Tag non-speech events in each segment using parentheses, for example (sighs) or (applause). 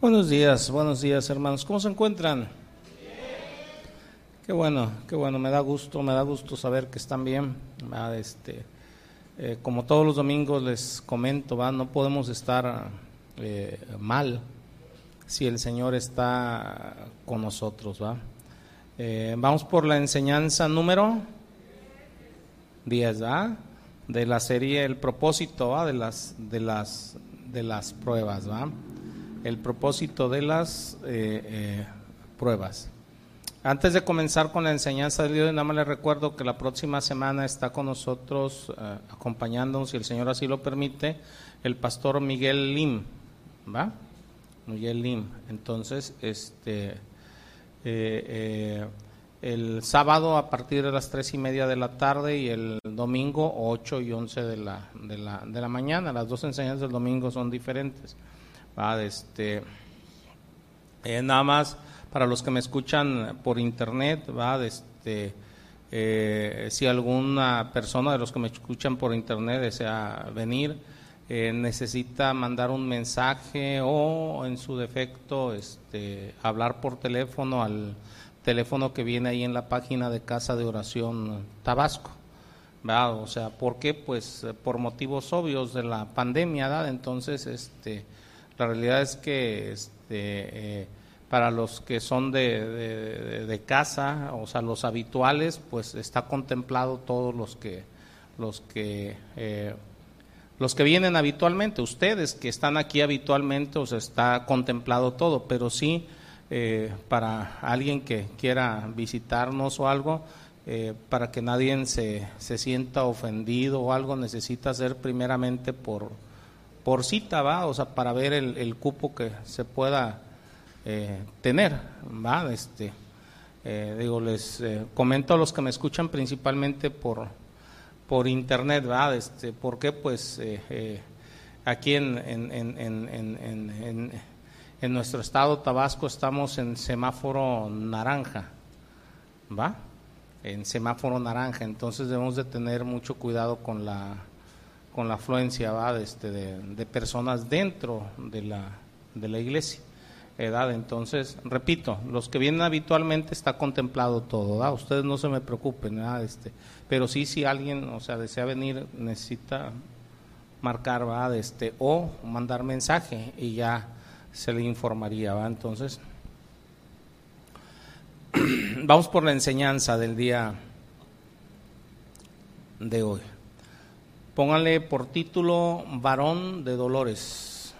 Buenos días, buenos días hermanos. ¿Cómo se encuentran? Qué bueno, qué bueno, me da gusto, me da gusto saber que están bien. Ah, este, eh, como todos los domingos les comento, ¿va? no podemos estar eh, mal si el Señor está con nosotros. ¿va? Eh, vamos por la enseñanza número 10 ¿va? de la serie El propósito ¿va? de las de las de las pruebas. ¿va? El propósito de las pruebas. Antes de comenzar con la enseñanza del día, nada más les recuerdo que la próxima semana está con nosotros, eh, acompañándonos, si el Señor así lo permite, el pastor Miguel Lim, ¿va? Miguel Lim. Entonces, este, eh, eh, el sábado a partir de las tres y media de la tarde y el domingo ocho y once de la, de la, de la mañana. Las dos enseñanzas del domingo son diferentes. ¿Va? Este, nada más para los que me escuchan por internet, va, este, eh, si alguna persona de los que me escuchan por internet desea venir, eh, necesita mandar un mensaje o en su defecto este, hablar por teléfono al teléfono que viene ahí en la página de Casa de Oración Tabasco. ¿verdad? O sea, ¿por qué? Pues por motivos obvios de la pandemia, ¿verdad? Entonces, este, la realidad es que este, eh, para los que son de, de, casa, o sea, los habituales, pues está contemplado todos los que, los que, eh, los que vienen habitualmente, ustedes que están aquí habitualmente, o sea, está contemplado todo, pero sí eh, para alguien que quiera visitarnos o algo, para que nadie se, se sienta ofendido o algo, necesita ser primeramente por, por cita, ¿va? O sea, para ver el, el cupo que se pueda eh, tener, ¿va? Este, eh, digo, les eh, comento a los que me escuchan principalmente por, por internet, ¿va? Este, porque pues aquí en, en, en, en, nuestro estado Tabasco estamos en semáforo naranja, ¿va? En semáforo naranja, entonces debemos de tener mucho cuidado con la con la afluencia ¿va? De, este, de, personas dentro de la, de la iglesia edad. Entonces, repito, los que vienen habitualmente está contemplado todo, ustedes no se me preocupen, este, pero sí si alguien, o sea, desea venir, necesita marcar, ¿va? Este, o mandar mensaje y ya se le informaría, ¿va? Entonces, (clears throat) vamos por la enseñanza del día de hoy. Pónganle por título Varón de Dolores.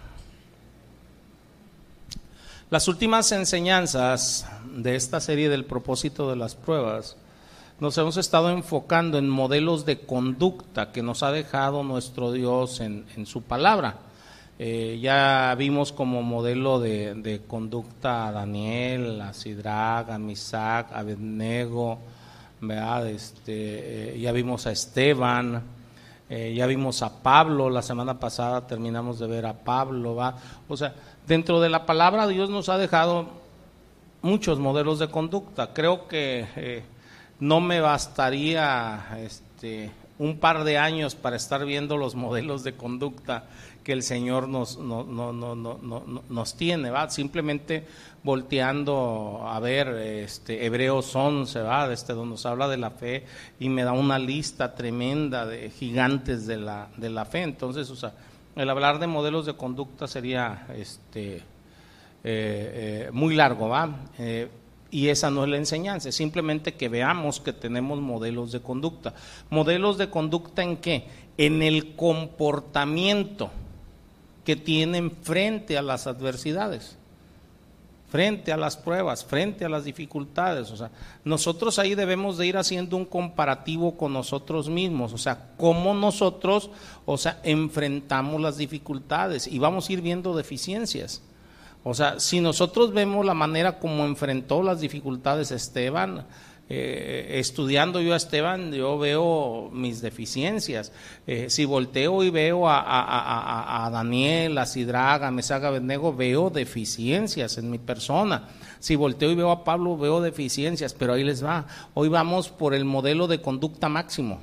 Las últimas enseñanzas de esta serie del propósito de las pruebas nos hemos estado enfocando en modelos de conducta que nos ha dejado nuestro Dios en, su palabra. Eh, ya vimos como modelo de, conducta a Daniel, a Sidrag, a Misac, a Abednego, Este, eh, ya vimos a Esteban, eh, ya vimos a Pablo, la semana pasada terminamos de ver a Pablo, ¿va? O sea, dentro de la palabra Dios nos ha dejado muchos modelos de conducta. Creo que eh, no me bastaría este, un par de años para estar viendo los modelos de conducta que el Señor nos, no, no, no, nos tiene, ¿va? Simplemente volteando a ver este, Hebreos 11, ¿va? Este, donde nos habla de la fe y me da una lista tremenda de gigantes de la, de la fe. Entonces, o el hablar de modelos de conducta sería este, eh, eh, muy largo, ¿va? Eh, y esa no es la enseñanza, simplemente que veamos que tenemos modelos de conducta. ¿Modelos de conducta en qué? En el comportamiento que tienen frente a las adversidades frente a las pruebas, frente a las dificultades. O sea, nosotros ahí debemos de ir haciendo un comparativo con nosotros mismos, o sea, cómo nosotros, o sea, enfrentamos las dificultades y vamos a ir viendo deficiencias. O sea, si nosotros vemos la manera como enfrentó las dificultades Esteban, eh, estudiando yo a Esteban, yo veo mis deficiencias. Eh, si volteo y veo a, Daniel, a Sidraga, a Mesaga Benego, veo deficiencias en mi persona. Si volteo y veo a Pablo, veo deficiencias, pero ahí les va. Hoy vamos por el modelo de conducta máximo,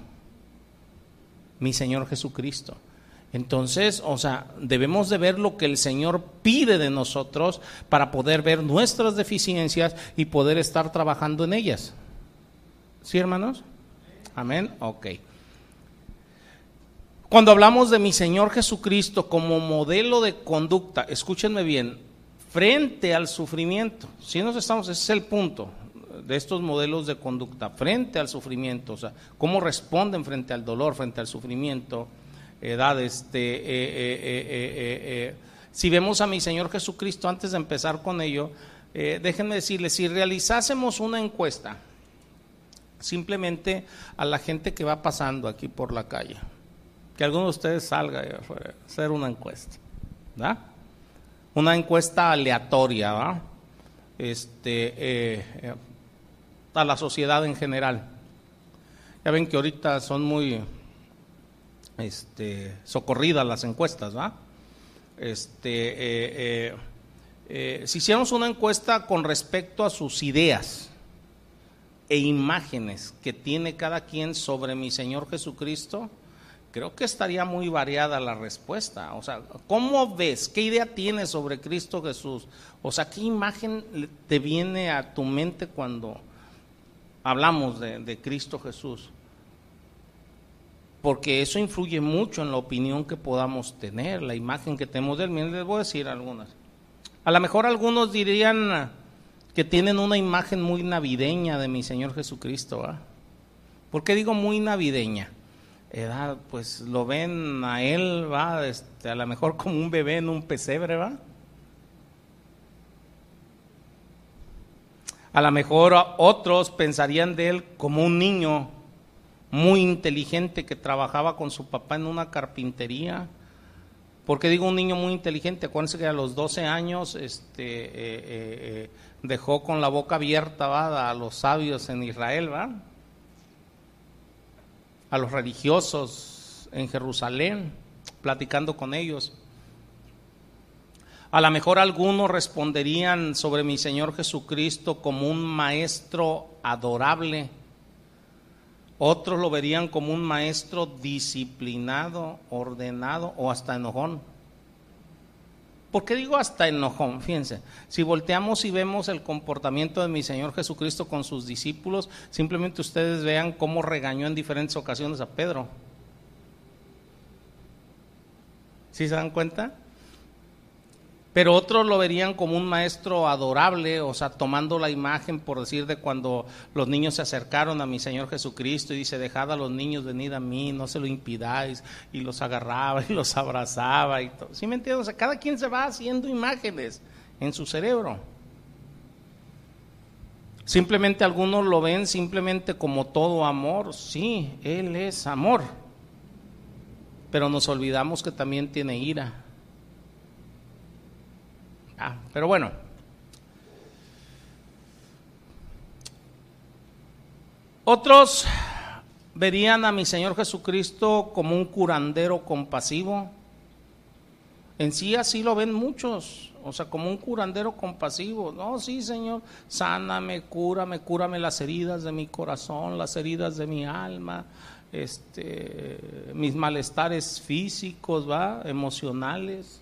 mi Señor Jesucristo. Entonces, o sea, debemos de ver lo que el Señor pide de nosotros para poder ver nuestras deficiencias y poder estar trabajando en ellas. ¿Sí, hermanos? Amén. Ok. Cuando hablamos de mi Señor Jesucristo como modelo de conducta, escúchenme bien, frente al sufrimiento, si nos estamos, ese es el punto de estos modelos de conducta, frente al sufrimiento, o sea, cómo responden frente al dolor, frente al sufrimiento, edad, este, eh, eh, eh, si vemos a mi Señor Jesucristo, antes de empezar con ello, déjenme decirles, si realizásemos una encuesta, simplemente a la gente que va pasando aquí por la calle, que alguno de ustedes salga a hacer una encuesta, ¿verdad? Una encuesta aleatoria, ¿verdad? Este, a la sociedad en general. Ya ven que ahorita son muy este, socorridas las encuestas, ¿va? Este, eh, eh, eh, si hiciéramos una encuesta con respecto a sus ideas e imágenes que tiene cada quien sobre mi Señor Jesucristo, creo que estaría muy variada la respuesta. O sea, ¿cómo ves? ¿Qué idea tienes sobre Cristo Jesús? O sea, ¿qué imagen te viene a tu mente cuando hablamos de, Cristo Jesús? porque eso influye mucho en la opinión que podamos tener, la imagen que tenemos de él. Miren, les voy a decir algunas. A lo mejor algunos dirían que tienen una imagen muy navideña de mi Señor Jesucristo. ¿va? ¿Por qué digo muy navideña? pues lo ven a él, va, este, a lo mejor como un bebé en un pesebre, va. A lo mejor otros pensarían de él como un niño muy inteligente que trabajaba con su papá en una carpintería. ¿Por qué digo un niño muy inteligente? Acuérdense que a los 12 años este, eh, eh, eh, dejó con la boca abierta a los sabios en Israel, a los religiosos en Jerusalén, platicando con ellos. A lo mejor algunos responderían sobre mi Señor Jesucristo como un maestro adorable otros lo verían como un maestro disciplinado, ordenado o hasta enojón. ¿Por qué digo hasta enojón? Fíjense, si volteamos y vemos el comportamiento de mi Señor Jesucristo con sus discípulos, simplemente ustedes vean cómo regañó en diferentes ocasiones a Pedro. ¿Sí se dan cuenta? Pero otros lo verían como un maestro adorable, o sea, tomando la imagen, por decir, de cuando los niños se acercaron a mi Señor Jesucristo y dice, dejad a los niños venir a mí, no se lo impidáis, y los agarraba y los abrazaba y todo. ¿Sí me entiendes? O sea, cada quien se va haciendo imágenes en su cerebro. Simplemente algunos lo ven simplemente como todo amor. Sí, Él es amor. Pero nos olvidamos que también tiene ira Ah, pero bueno. Otros verían a mi Señor Jesucristo como un curandero compasivo. En sí así lo ven muchos, o sea, como un curandero compasivo. No, sí, Señor, sáname, cúrame, cúrame las heridas de mi corazón, las heridas de mi alma, este, mis malestares físicos, va, emocionales.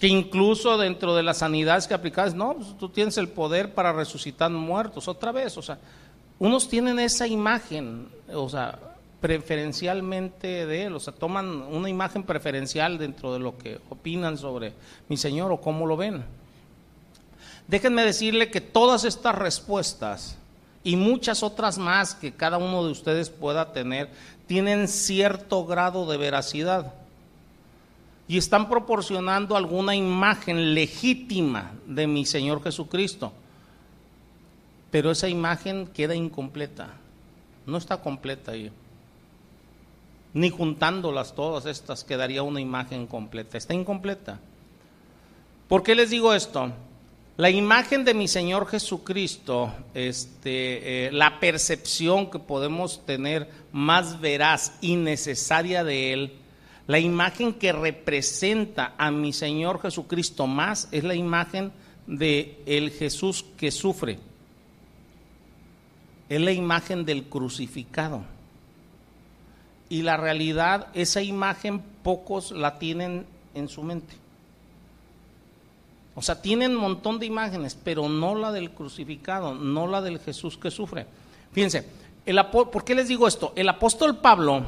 Que incluso dentro de las sanidades que aplicas, no, pues, tú tienes el poder para resucitar muertos, otra vez, o sea, unos tienen esa imagen, o sea, preferencialmente de él, o sea, toman una imagen preferencial dentro de lo que opinan sobre mi Señor o cómo lo ven. Déjenme decirle que todas estas respuestas y muchas otras más que cada uno de ustedes pueda tener, tienen cierto grado de veracidad y están proporcionando alguna imagen legítima de mi Señor Jesucristo. Pero esa imagen queda incompleta, no está completa ahí. Ni juntándolas todas estas quedaría una imagen completa, está incompleta. ¿Por qué les digo esto? La imagen de mi Señor Jesucristo, este, eh, la percepción que podemos tener más veraz y necesaria de Él, la imagen que representa a mi Señor Jesucristo más es la imagen de el Jesús que sufre. Es la imagen del crucificado. y la realidad, esa imagen pocos la tienen en su mente. O sea, tienen un montón de imágenes, pero no la del crucificado, no la del Jesús que sufre. Fíjense, el, ¿por qué les digo esto? El apóstol Pablo,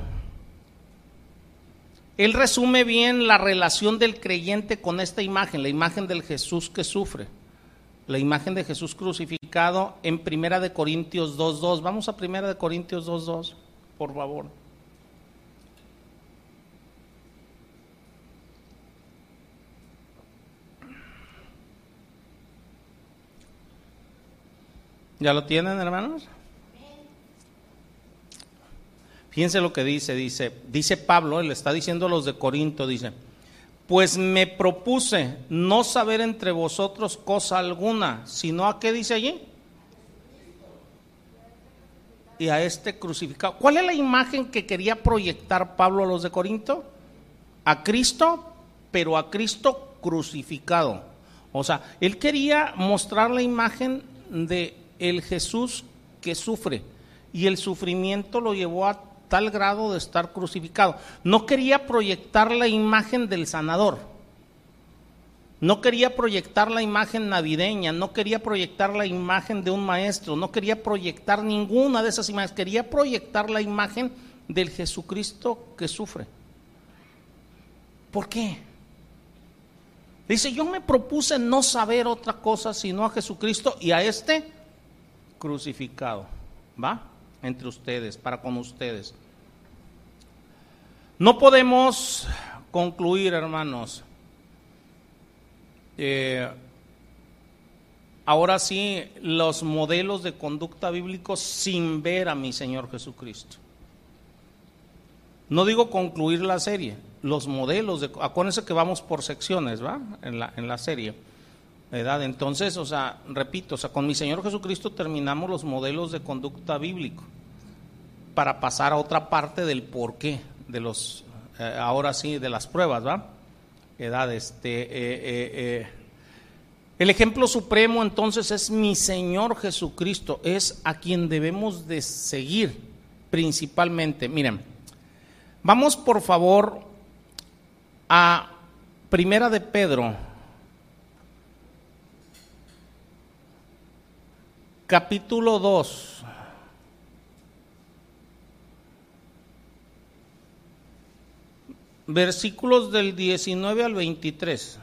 él resume bien la relación del creyente con esta imagen, la imagen del Jesús que sufre, la imagen de Jesús crucificado en Primera de Corintios 2.2. Vamos a Primera de Corintios 2.2, por favor. ¿Ya lo tienen, hermanos? Fíjense lo que dice, dice, dice Pablo, él está diciendo a los de Corinto, dice, pues me propuse no saber entre vosotros cosa alguna, sino a qué dice allí. Y a este crucificado. ¿Cuál es la imagen que quería proyectar Pablo a los de Corinto? A Cristo, pero a Cristo crucificado. O sea, él quería mostrar la imagen de el Jesús que sufre y el sufrimiento lo llevó a tal grado de estar crucificado. No quería proyectar la imagen del sanador. No quería proyectar la imagen navideña, no quería proyectar la imagen de un maestro, no quería proyectar ninguna de esas imágenes, quería proyectar la imagen del Jesucristo que sufre. ¿Por qué? Dice, yo me propuse no saber otra cosa sino a Jesucristo y a este crucificado. ¿Va? Entre ustedes, para con ustedes. No podemos concluir, hermanos. Eh, ahora sí, los modelos de conducta bíblicos sin ver a mi Señor Jesucristo. No digo concluir la serie, los modelos de... Acuérdense que vamos por secciones, ¿va? En la, en la serie. Entonces, o sea, repito, o sea, con mi Señor Jesucristo terminamos los modelos de conducta bíblico para pasar a otra parte del porqué de los, eh, ahora sí, de las pruebas, ¿va? Edad, este, eh, eh, el ejemplo supremo entonces es mi Señor Jesucristo, es a quien debemos de seguir principalmente. Miren, vamos por favor a Primera de Pedro capítulo 2. Versículos del 19 al 23.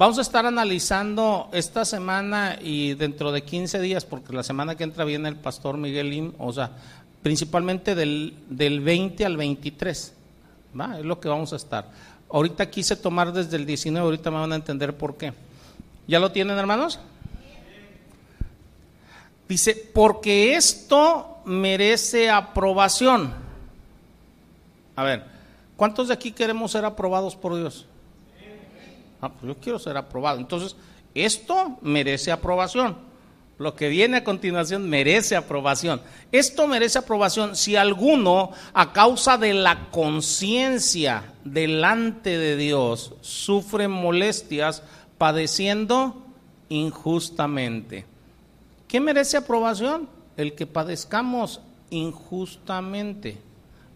Vamos a estar analizando esta semana y dentro de 15 días, porque la semana que entra viene el pastor Miguel Lim, o sea, principalmente del, del 20 al 23. Es lo que vamos a estar. Ahorita quise tomar desde el 19, ahorita me van a entender por qué. ¿Ya lo tienen, hermanos? Dice, porque esto merece aprobación. A ver, ¿cuántos de aquí queremos ser aprobados por Dios? Ah, pues yo quiero ser aprobado. Entonces, esto merece aprobación. Lo que viene a continuación merece aprobación. Esto merece aprobación si alguno, a causa de la conciencia delante de Dios, sufre molestias padeciendo injustamente. ¿Qué merece aprobación? El que padezcamos injustamente.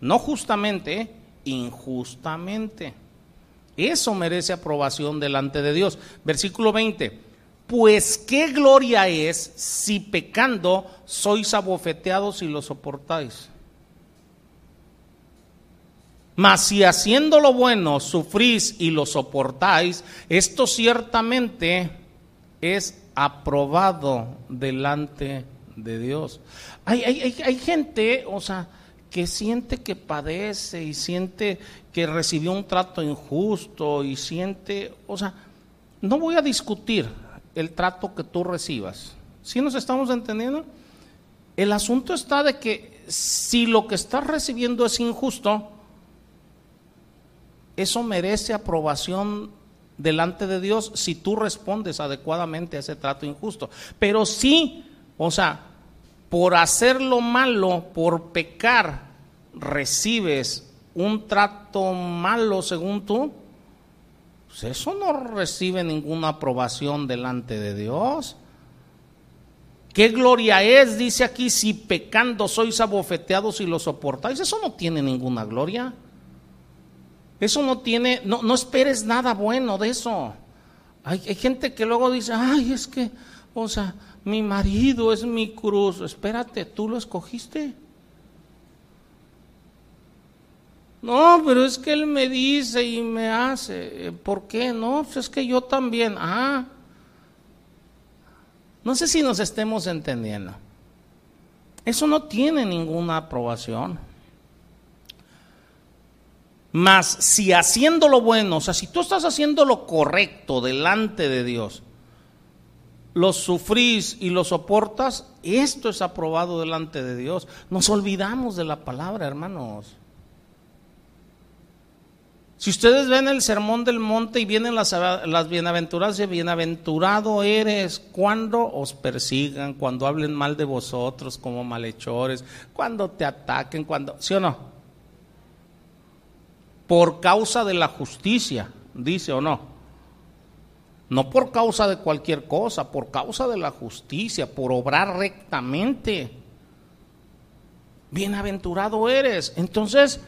No justamente, injustamente. Eso merece aprobación delante de Dios. Versículo 20. Pues qué gloria es si pecando sois abofeteados y lo soportáis. Mas si haciendo lo bueno sufrís y lo soportáis, esto ciertamente es aprobado delante de Dios. Hay, hay, hay, gente, o sea, que siente que padece y siente que recibió un trato injusto y siente, o sea, no voy a discutir, el trato que tú recibas. ¿Sí nos estamos entendiendo? El asunto está de que si lo que estás recibiendo es injusto, eso merece aprobación delante de Dios si tú respondes adecuadamente a ese trato injusto. Pero si, o sea, por hacer lo malo, por pecar, recibes un trato malo según tú, Pues eso no recibe ninguna aprobación delante de Dios. ¿Qué gloria es? Dice aquí, si pecando sois abofeteados y lo soportáis. Eso no tiene ninguna gloria. Eso no tiene, no, no esperes nada bueno de eso. Hay, gente que luego dice, ay, es que, o sea, mi marido es mi cruz. Espérate, tú lo escogiste. No, pero es que él me dice y me hace. ¿Por qué? No, pues es que yo también. Ah, no sé si nos estemos entendiendo. Eso no tiene ninguna aprobación. Mas si haciendo lo bueno, o sea, si tú estás haciendo lo correcto delante de Dios, lo sufrís y lo soportas, esto es aprobado delante de Dios. Nos olvidamos de la palabra, hermanos. Si ustedes ven el sermón del monte y vienen las, las bienaventuradas, bienaventurado eres cuando os persigan, cuando hablen mal de vosotros como malhechores, cuando te ataquen, cuando, ¿sí o no? Por causa de la justicia, dice o no. No por causa de cualquier cosa, por causa de la justicia, por obrar rectamente. Bienaventurado eres. Entonces,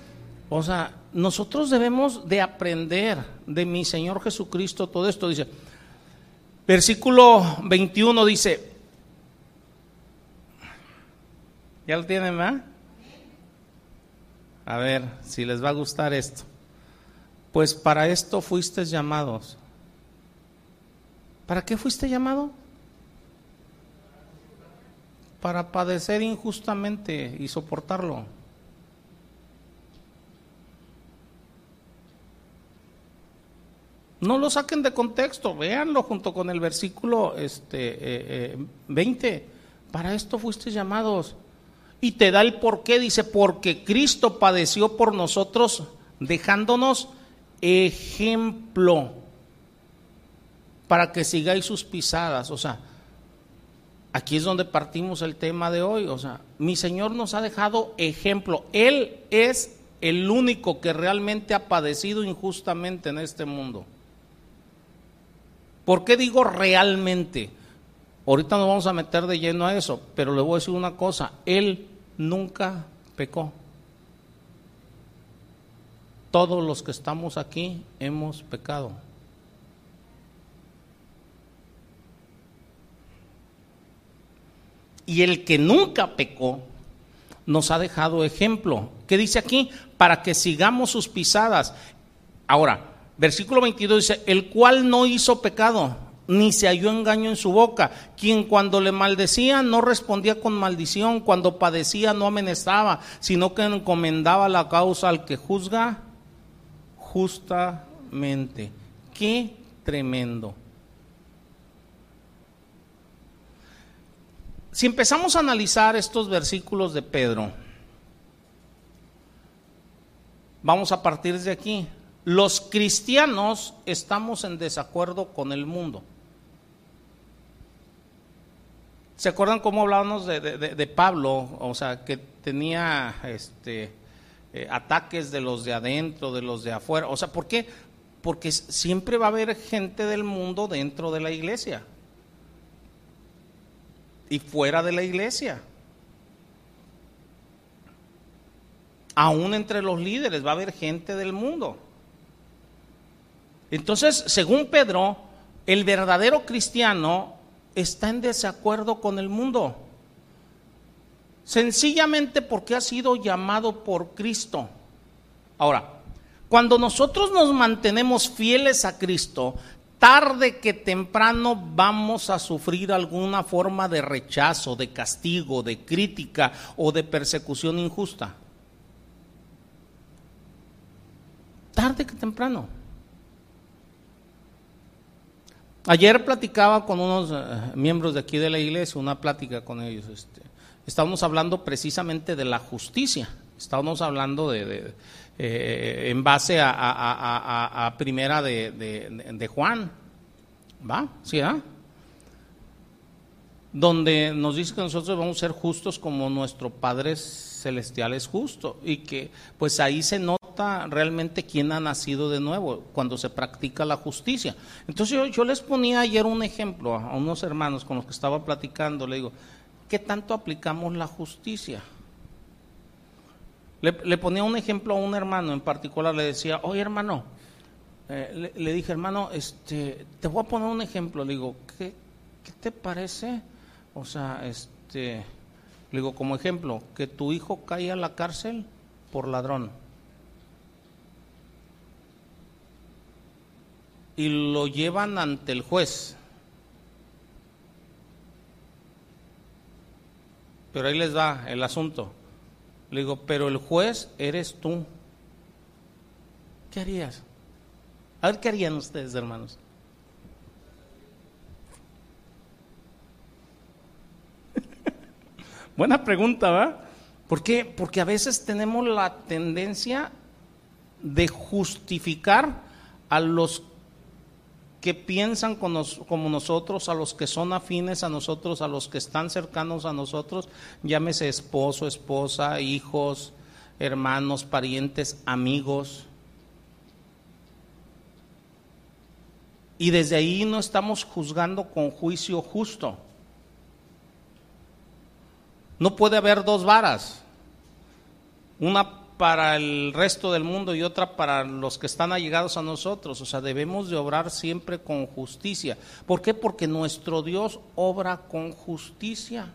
o sea, nosotros debemos de aprender de mi Señor Jesucristo todo esto. Dice, versículo 21 dice, ¿ya lo tienen, va? A ver si les va a gustar esto. Pues para esto fuiste llamados. ¿Para qué fuiste llamado? Para padecer injustamente y soportarlo. No lo saquen de contexto, véanlo junto con el versículo este, 20. Eh, eh, Para esto fuiste llamados. Y te da el por qué, dice, porque Cristo padeció por nosotros dejándonos ejemplo para que sigáis sus pisadas. O sea, aquí es donde partimos el tema de hoy. O sea, mi Señor nos ha dejado ejemplo. Él es el único que realmente ha padecido injustamente en este mundo. ¿Por qué digo realmente? Ahorita nos vamos a meter de lleno a eso, pero le voy a decir una cosa, Él nunca pecó. Todos los que estamos aquí hemos pecado. Y el que nunca pecó nos ha dejado ejemplo. ¿Qué dice aquí? Para que sigamos sus pisadas. Ahora, Versículo 22 dice, el cual no hizo pecado, ni se halló engaño en su boca, quien cuando le maldecía no respondía con maldición, cuando padecía no amenazaba, sino que encomendaba la causa al que juzga justamente. Qué tremendo. Si empezamos a analizar estos versículos de Pedro, vamos a partir de aquí los cristianos estamos en desacuerdo con el mundo. ¿Se acuerdan cómo hablábamos de, Pablo? O sea, que tenía este, eh, ataques de los de adentro, de los de afuera. O sea, ¿por qué? Porque siempre va a haber gente del mundo dentro de la iglesia y fuera de la iglesia. Aún entre los líderes va a haber gente del mundo. Entonces, según Pedro, el verdadero cristiano está en desacuerdo con el mundo. Sencillamente porque ha sido llamado por Cristo. Ahora, cuando nosotros nos mantenemos fieles a Cristo, tarde que temprano vamos a sufrir alguna forma de rechazo, de castigo, de crítica o de persecución injusta. Tarde que temprano. Ayer platicaba con unos eh, miembros de aquí de la iglesia, una plática con ellos. Este, estábamos hablando precisamente de la justicia. Estábamos hablando de, eh, en base a, primera de, Juan, ¿va? ¿Sí, ah? Donde nos dice que nosotros vamos a ser justos como nuestro Padre Celestial es justo y que pues ahí se nota realmente quién ha nacido de nuevo cuando se practica la justicia. Entonces yo, les ponía ayer un ejemplo a unos hermanos con los que estaba platicando, le digo, ¿qué tanto aplicamos la justicia? Le, ponía un ejemplo a un hermano en particular, le decía, oye hermano, eh, le, dije, hermano, este, te voy a poner un ejemplo, le digo, ¿qué, ¿qué te parece? O sea, este, le digo, como ejemplo, que tu hijo caiga a la cárcel por ladrón. Y lo llevan ante el juez. Pero ahí les va el asunto. Le digo, pero el juez eres tú. ¿Qué harías? A ver qué harían ustedes, hermanos. (laughs) Buena pregunta, ¿va? ¿Por qué? Porque a veces tenemos la tendencia de justificar a los que piensan como nosotros, a los que son afines a nosotros, a los que están cercanos a nosotros, llámese esposo, esposa, hijos, hermanos, parientes, amigos. Y desde ahí no estamos juzgando con juicio justo. No puede haber dos varas, una para el resto del mundo y otra para los que están allegados a nosotros. O sea, debemos de obrar siempre con justicia. ¿Por qué? Porque nuestro Dios obra con justicia.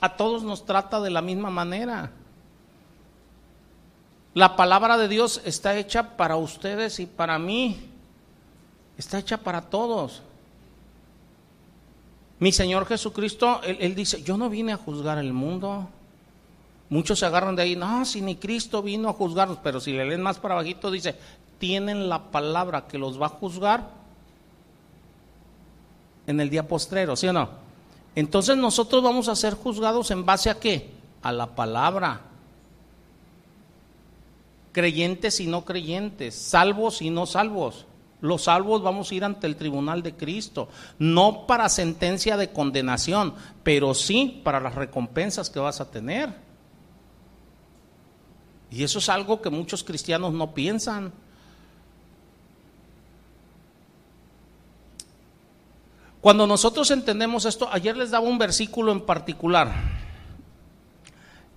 A todos nos trata de la misma manera. La palabra de Dios está hecha para ustedes y para mí. Está hecha para todos. Mi Señor Jesucristo, él, dice, yo no vine a juzgar el mundo. Muchos se agarran de ahí, no, si ni Cristo vino a juzgarnos, pero si le leen más para abajito dice, tienen la palabra que los va a juzgar en el día postrero, ¿sí o no? Entonces nosotros vamos a ser juzgados en base a qué? A la palabra. Creyentes y no creyentes, salvos y no salvos. Los salvos vamos a ir ante el tribunal de Cristo, no para sentencia de condenación, pero sí para las recompensas que vas a tener. Y eso es algo que muchos cristianos no piensan. Cuando nosotros entendemos esto, ayer les daba un versículo en particular.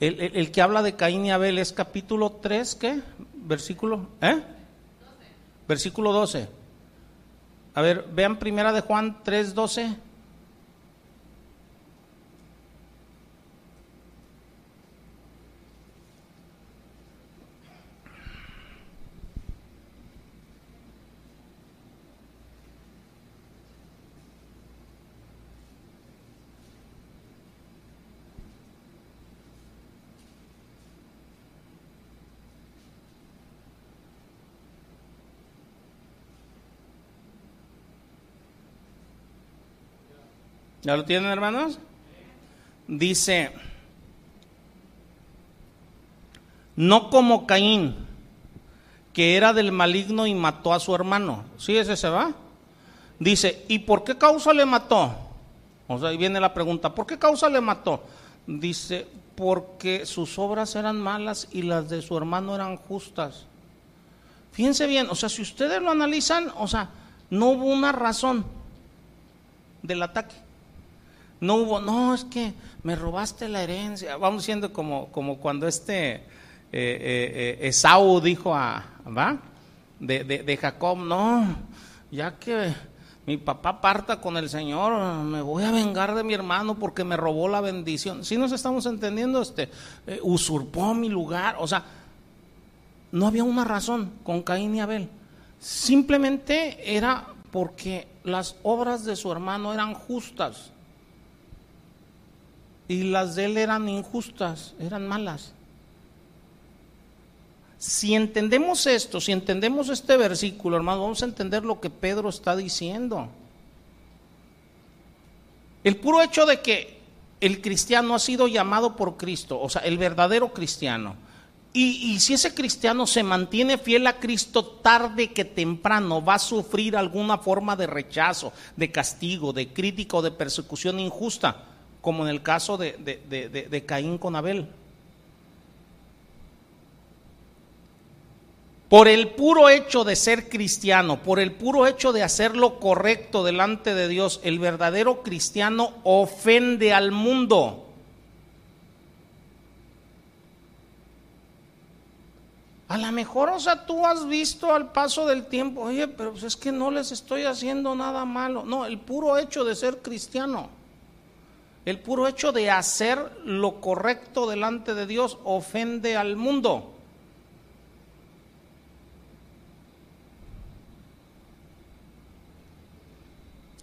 El, que habla de Caín y Abel es capítulo 3, ¿qué? Versículo, ¿eh? Versículo 12. A ver, vean primera de Juan 3, ¿Ya lo tienen, hermanos? Dice, no como Caín, que era del maligno y mató a su hermano. ¿Sí ese se va? Dice, ¿y por qué causa le mató? O sea, ahí viene la pregunta, ¿por qué causa le mató? Dice, porque sus obras eran malas y las de su hermano eran justas. Fíjense bien, o sea, si ustedes lo analizan, o sea, no hubo una razón del ataque. No hubo, no, es que me robaste la herencia. Vamos siendo como, como cuando este eh, eh, eh, dijo a, ¿va? De, de, Jacob, no, ya que mi papá parta con el Señor, me voy a vengar de mi hermano porque me robó la bendición. Si nos estamos entendiendo, este, usurpó mi lugar. O sea, no había una razón con Caín y Abel. Simplemente era porque las obras de su hermano eran justas y las de él eran injustas, eran malas. Si entendemos esto, si entendemos este versículo, hermano, vamos a entender lo que Pedro está diciendo. El puro hecho de que el cristiano ha sido llamado por Cristo, o sea, el verdadero cristiano, y, y, si ese cristiano se mantiene fiel a Cristo tarde que temprano, va a sufrir alguna forma de rechazo, de castigo, de crítica o de persecución injusta como en el caso de, de, de Caín con Abel. Por el puro hecho de ser cristiano, por el puro hecho de hacer lo correcto delante de Dios, el verdadero cristiano ofende al mundo. A lo mejor, o sea, tú has visto al paso del tiempo, oye, pero pues es que no les estoy haciendo nada malo. No, el puro hecho de ser cristiano, el puro hecho de hacer lo correcto delante de Dios ofende al mundo.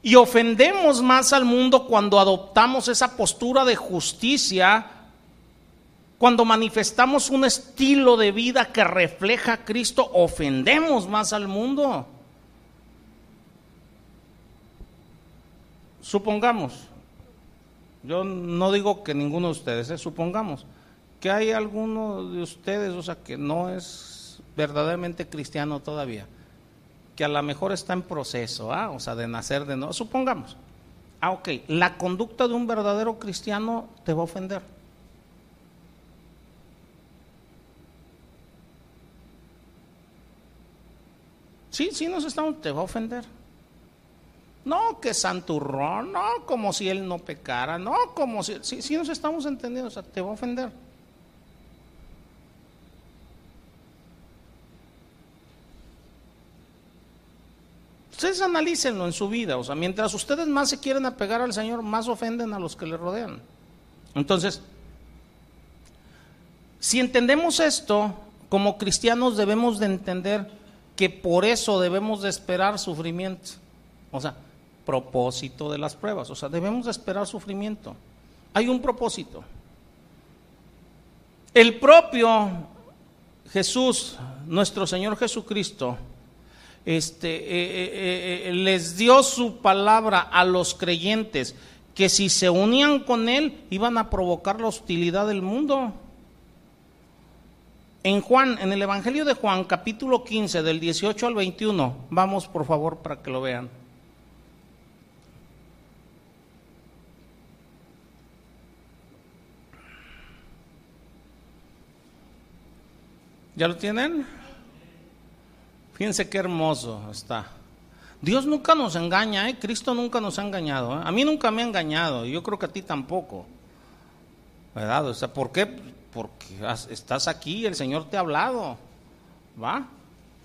Y ofendemos más al mundo cuando adoptamos esa postura de justicia, cuando manifestamos un estilo de vida que refleja a Cristo, ofendemos más al mundo. Supongamos, yo no digo que ninguno de ustedes, ¿eh? supongamos que hay alguno de ustedes, o sea, que no es verdaderamente cristiano todavía que a lo mejor está en proceso, ¿ah? o sea, de nacer de nuevo, supongamos. Ah, ok, la conducta de un verdadero cristiano te va a ofender. Sí, sí nos estamos, te va a ofender. No, que santurrón, no, como si él no pecara, no, como si, sí nos estamos entendiendo, o sea, te va a ofender. Ustedes analícenlo en su vida, o sea, mientras ustedes más se quieren apegar al Señor, más ofenden a los que le rodean. Entonces, si entendemos esto, como cristianos debemos de entender que por eso debemos de esperar sufrimiento. O sea, propósito de las pruebas, o sea, debemos de esperar sufrimiento. Hay un propósito. El propio Jesús, nuestro Señor Jesucristo, este, eh, eh, eh, les dio su palabra a los creyentes que si se unían con él iban a provocar la hostilidad del mundo. En Juan, en el Evangelio de Juan, capítulo 15, del 18 al 21, vamos por favor para que lo vean. ¿Ya lo tienen? Fíjense qué hermoso está. Dios nunca nos engaña, ¿eh? Cristo nunca nos ha engañado. ¿eh? A mí nunca me ha engañado, y yo creo que a ti tampoco. ¿Verdad? O sea, ¿por qué? Porque estás aquí, el Señor te ha hablado. ¿Va?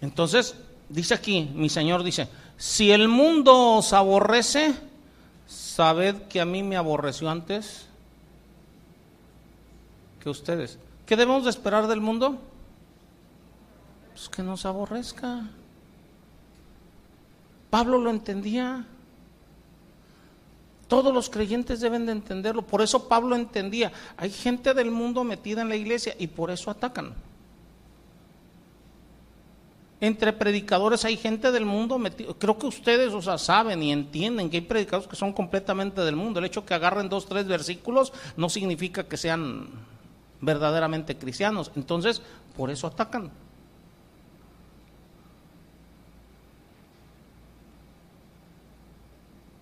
Entonces, dice aquí, mi Señor dice, si el mundo os aborrece, sabed que a mí me aborreció antes que ustedes. ¿Qué debemos de esperar del mundo? Pues, que nos aborrezca. Pablo lo entendía. Todos los creyentes deben de entenderlo. Por eso Pablo entendía. Hay gente del mundo metida en la iglesia y por eso atacan. Entre predicadores hay gente del mundo metida. Creo que ustedes, o saben y entienden que hay predicadores que son completamente del mundo. El hecho que agarren dos, tres versículos no significa que sean verdaderamente cristianos. Entonces, por eso atacan.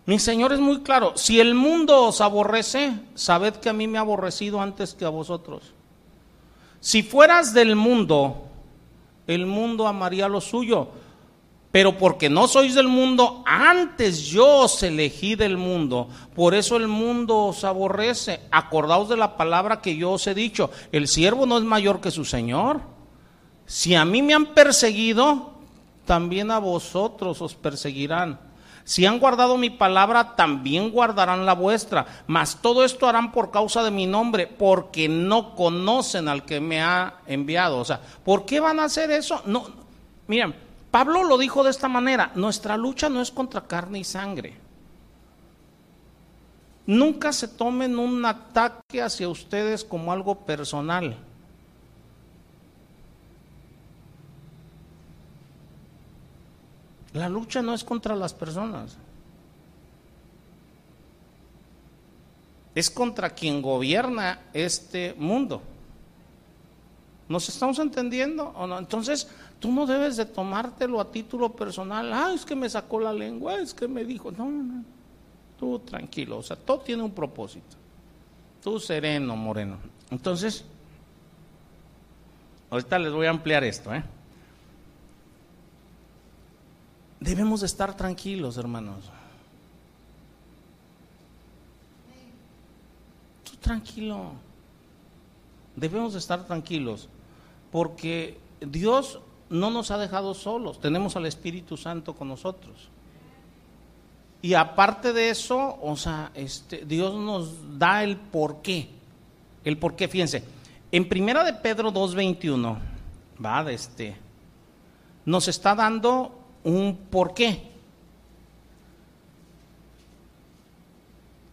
Mi Señor es muy claro, si el mundo os aborrece, sabed que a mí me ha aborrecido antes que a vosotros. Si fueras del mundo, el mundo amaría lo suyo, pero porque no sois del mundo, antes yo os elegí del mundo, por eso el mundo os aborrece. Acordaos de la palabra que yo os he dicho, el siervo no es mayor que su Señor. Si a mí me han perseguido, también a vosotros os perseguirán. Si han guardado mi palabra, también guardarán la vuestra. Mas todo esto harán por causa de mi nombre, porque no conocen al que me ha enviado. O sea, ¿por qué van a hacer eso? No, miren, Pablo lo dijo de esta manera, nuestra lucha no es contra carne y sangre. Nunca se tomen un ataque hacia ustedes como algo personal. La lucha no es contra las personas. Es contra quien gobierna este mundo. ¿Nos estamos entendiendo o? Entonces, tú no debes de tomártelo a título personal. Ah, es que me sacó la lengua, es que me dijo. No, no, no. Tú tranquilo. O sea, todo tiene un propósito. Tú sereno, moreno. Entonces, ahorita les voy a ampliar esto, ¿eh? Debemos estar tranquilos, hermanos. Tú tranquilo. Debemos estar tranquilos porque Dios no nos ha dejado solos, tenemos al Espíritu Santo con nosotros. Y aparte de eso, o sea, este, Dios nos da el por qué. El por qué, fíjense. En primera de Pedro 2.21, va, de este, nos está dando un por qué.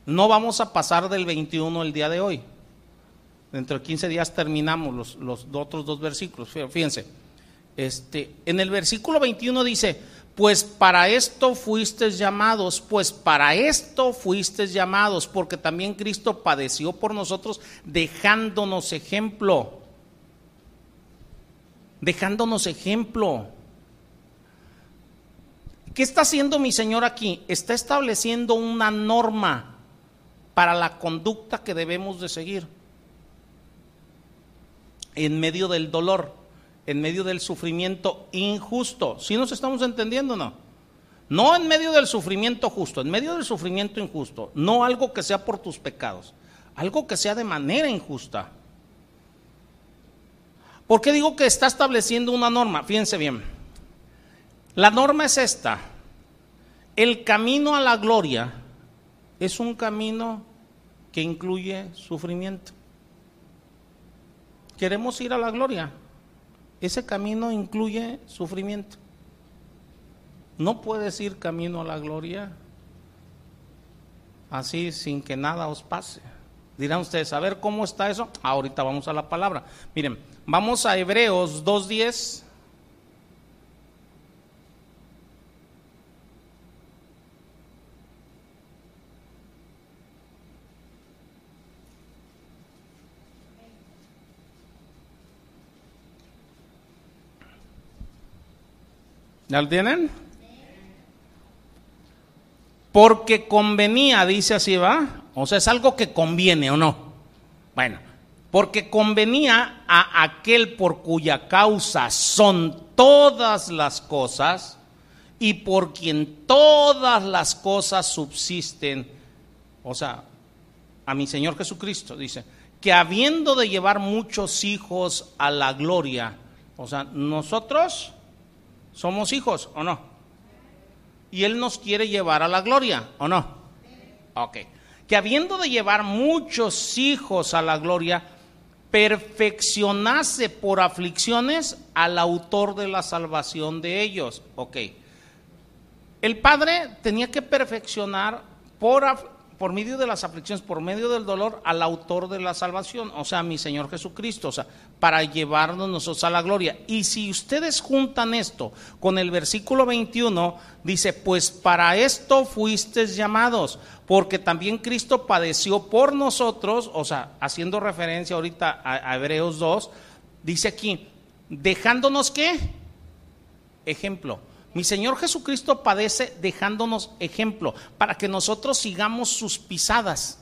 No vamos a pasar del 21 el día de hoy. Dentro de 15 días terminamos los, otros dos versículos. Fíjense, este, en el versículo 21 dice, pues para esto fuisteis llamados, pues para esto fuisteis llamados, porque también Cristo padeció por nosotros dejándonos ejemplo. Dejándonos ejemplo. ¿Qué está haciendo mi Señor aquí? Está estableciendo una norma para la conducta que debemos de seguir en medio del dolor en medio del sufrimiento injusto. ¿Sí nos estamos entendiendo no? No en medio del sufrimiento justo, en medio del sufrimiento injusto. No algo que sea por tus pecados, algo que sea de manera injusta. ¿Por qué digo que está estableciendo una norma? Fíjense bien. La norma es esta. El camino a la gloria es un camino que incluye sufrimiento. ¿Queremos ir a la gloria? ese camino incluye sufrimiento. No puedes ir camino a la gloria así sin que nada os pase. Dirán ustedes, a ver cómo está eso. Ahorita vamos a la palabra. Miren, vamos a Hebreos 2.10. ¿Ya lo tienen? Porque convenía, dice así, ¿va? O sea, es algo que conviene o no. Bueno, porque convenía a aquel por cuya causa son todas las cosas y por quien todas las cosas subsisten. O sea, a mi Señor Jesucristo, dice, que habiendo de llevar muchos hijos a la gloria, o sea, nosotros ¿Somos hijos o no? Y Él nos quiere llevar a la gloria, ¿o no? Ok. Que habiendo de llevar muchos hijos a la gloria, perfeccionase por aflicciones al autor de la salvación de ellos. Ok. El Padre tenía que perfeccionar por, por medio de las aflicciones, por medio del dolor, al autor de la salvación, o sea, mi Señor Jesucristo, o sea, para llevarnos nosotros a la gloria. Y si ustedes juntan esto con el versículo 21, dice, pues para esto fuisteis llamados, porque también Cristo padeció por nosotros, o sea, haciendo referencia ahorita a, a Hebreos 2, dice aquí, dejándonos qué? Ejemplo mi Señor Jesucristo padece dejándonos ejemplo para que nosotros sigamos sus pisadas.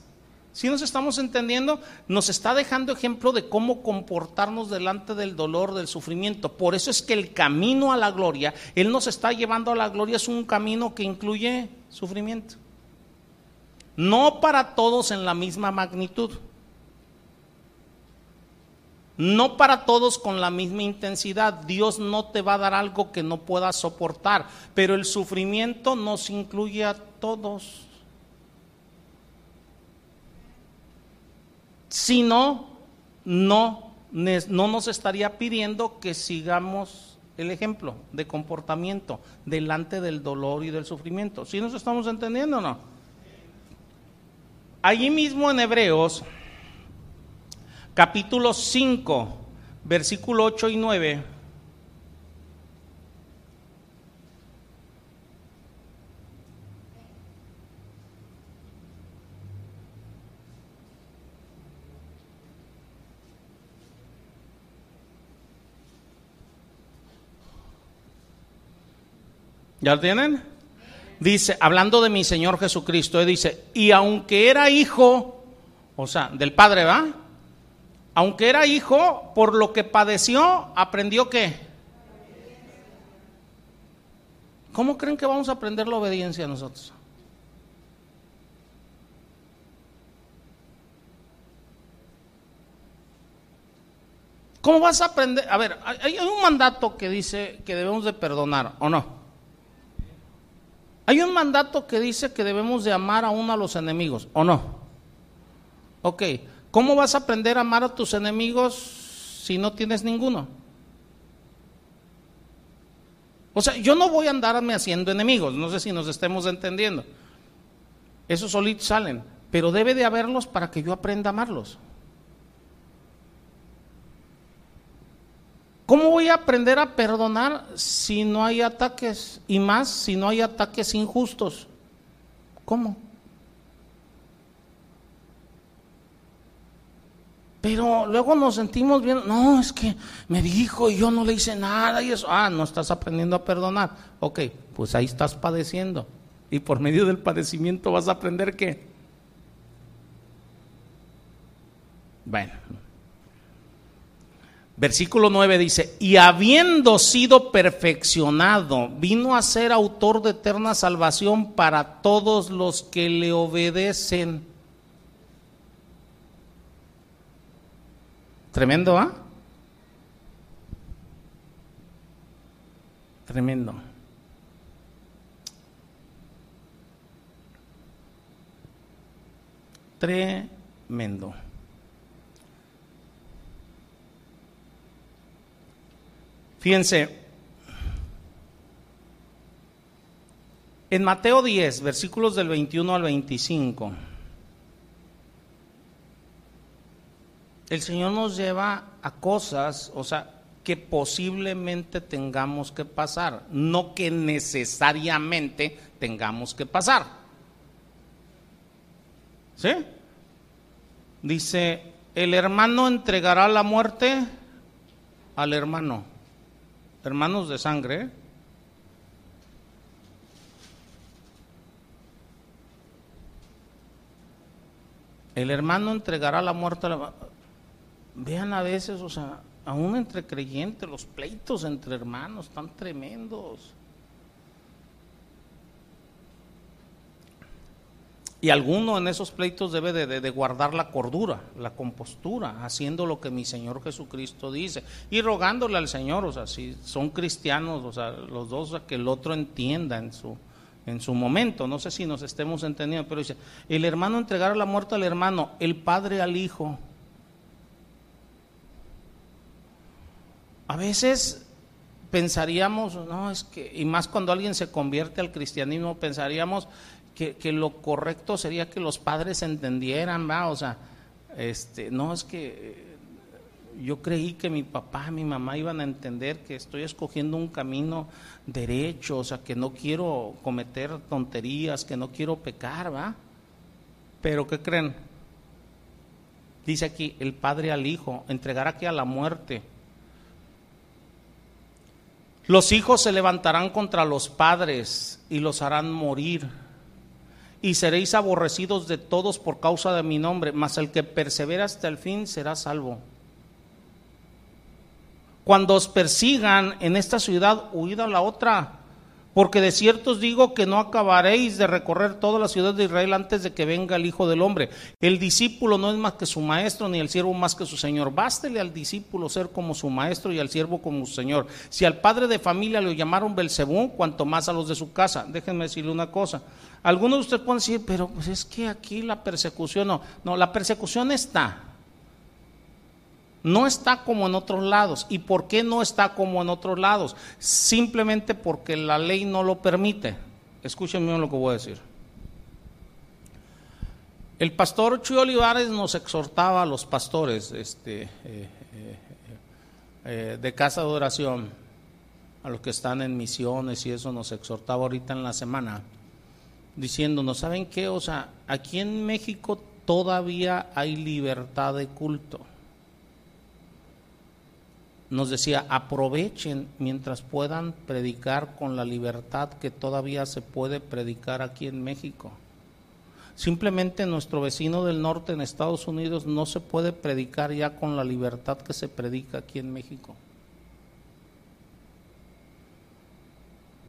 Si nos estamos entendiendo, nos está dejando ejemplo de cómo comportarnos delante del dolor, del sufrimiento. Por eso es que el camino a la gloria, Él nos está llevando a la gloria, es un camino que incluye sufrimiento. No para todos en la misma magnitud. No para todos con la misma intensidad. Dios no te va a dar algo que no puedas soportar, pero el sufrimiento nos incluye a todos. Si no, no, no nos estaría pidiendo que sigamos el ejemplo de comportamiento delante del dolor y del sufrimiento. ¿Sí nos estamos entendiendo o no? Allí mismo en Hebreos capítulo 5, versículo 8 y 9. ¿Ya lo tienen? Dice, hablando de mi Señor Jesucristo, dice, y aunque era hijo, O sea, del Padre, ¿va? Aunque era hijo, por lo que padeció, aprendió qué. ¿Cómo creen que vamos a aprender la obediencia nosotros? ¿Cómo vas a aprender? A ver, hay un mandato que dice que debemos de perdonar, ¿o no? Hay un mandato que dice que debemos de amar a uno a los enemigos, ¿o no? Ok, ¿cómo vas a aprender a amar a tus enemigos si no tienes ninguno? O sea, yo no voy a andarme haciendo enemigos, no sé si nos estemos entendiendo. Esos solitos salen, pero debe de haberlos para que yo aprenda a amarlos. ¿Cómo voy a aprender a perdonar si no hay ataques? Y más si no hay ataques injustos. ¿Cómo? Pero luego nos sentimos bien, no, es que me dijo y yo no le hice nada y eso, ah, no estás aprendiendo a perdonar. Ok, pues ahí estás padeciendo. Y por medio del padecimiento vas a aprender qué. Bueno, Versículo 9 dice, y habiendo sido perfeccionado, vino a ser autor de eterna salvación para todos los que le obedecen. Tremendo, ¿ah? Tremendo. Tremendo. Fíjense, en Mateo 10, versículos del 21 al 25, el Señor nos lleva a cosas, o sea, que posiblemente tengamos que pasar, no que necesariamente tengamos que pasar. ¿Sí? Dice, el hermano entregará la muerte al hermano hermanos de sangre, el hermano entregará la muerte a la... Vean a veces, o sea, aún entre creyentes, los pleitos entre hermanos están tremendos. Y alguno en esos pleitos debe de, guardar la cordura, la compostura, haciendo lo que mi Señor Jesucristo dice y rogándole al Señor, o sea, si son cristianos, o sea, los dos, que el otro entienda en su, en su momento. No sé si nos estemos entendiendo, pero dice, el hermano entregar la muerte al hermano, el padre al hijo. A veces pensaríamos, no, es que, y más cuando alguien se convierte al cristianismo, pensaríamos, que, lo correcto sería que los padres entendieran, va, o sea, este, no es que eh, yo creí que mi papá, mi mamá iban a entender que estoy escogiendo un camino derecho, o sea, que no quiero cometer tonterías, que no quiero pecar, va. Pero ¿qué creen? Dice aquí el padre al hijo, entregará aquí a la muerte. Los hijos se levantarán contra los padres y los harán morir y seréis aborrecidos de todos por causa de mi nombre, mas el que persevera hasta el fin será salvo. Cuando os persigan en esta ciudad, huid a la otra, porque de cierto os digo que no acabaréis de recorrer toda la ciudad de Israel antes de que venga el Hijo del Hombre. El discípulo no es más que su maestro, ni el siervo más que su señor. Bástele al discípulo ser como su maestro y al siervo como su señor. Si al padre de familia le llamaron Belcebú, cuanto más a los de su casa. Déjenme decirle una cosa. Algunos de ustedes pueden decir, pero pues es que aquí la persecución no. No, la persecución está. No está como en otros lados. ¿Y por qué no está como en otros lados? Simplemente porque la ley no lo permite. Escúchenme lo que voy a decir. El pastor Chuy Olivares nos exhortaba a los pastores este, eh, eh, eh, de casa de oración, a los que están en misiones y eso nos exhortaba ahorita en la semana diciéndonos, ¿saben qué? O sea, aquí en México todavía hay libertad de culto. Nos decía, aprovechen mientras puedan predicar con la libertad que todavía se puede predicar aquí en México. Simplemente nuestro vecino del norte en Estados Unidos no se puede predicar ya con la libertad que se predica aquí en México.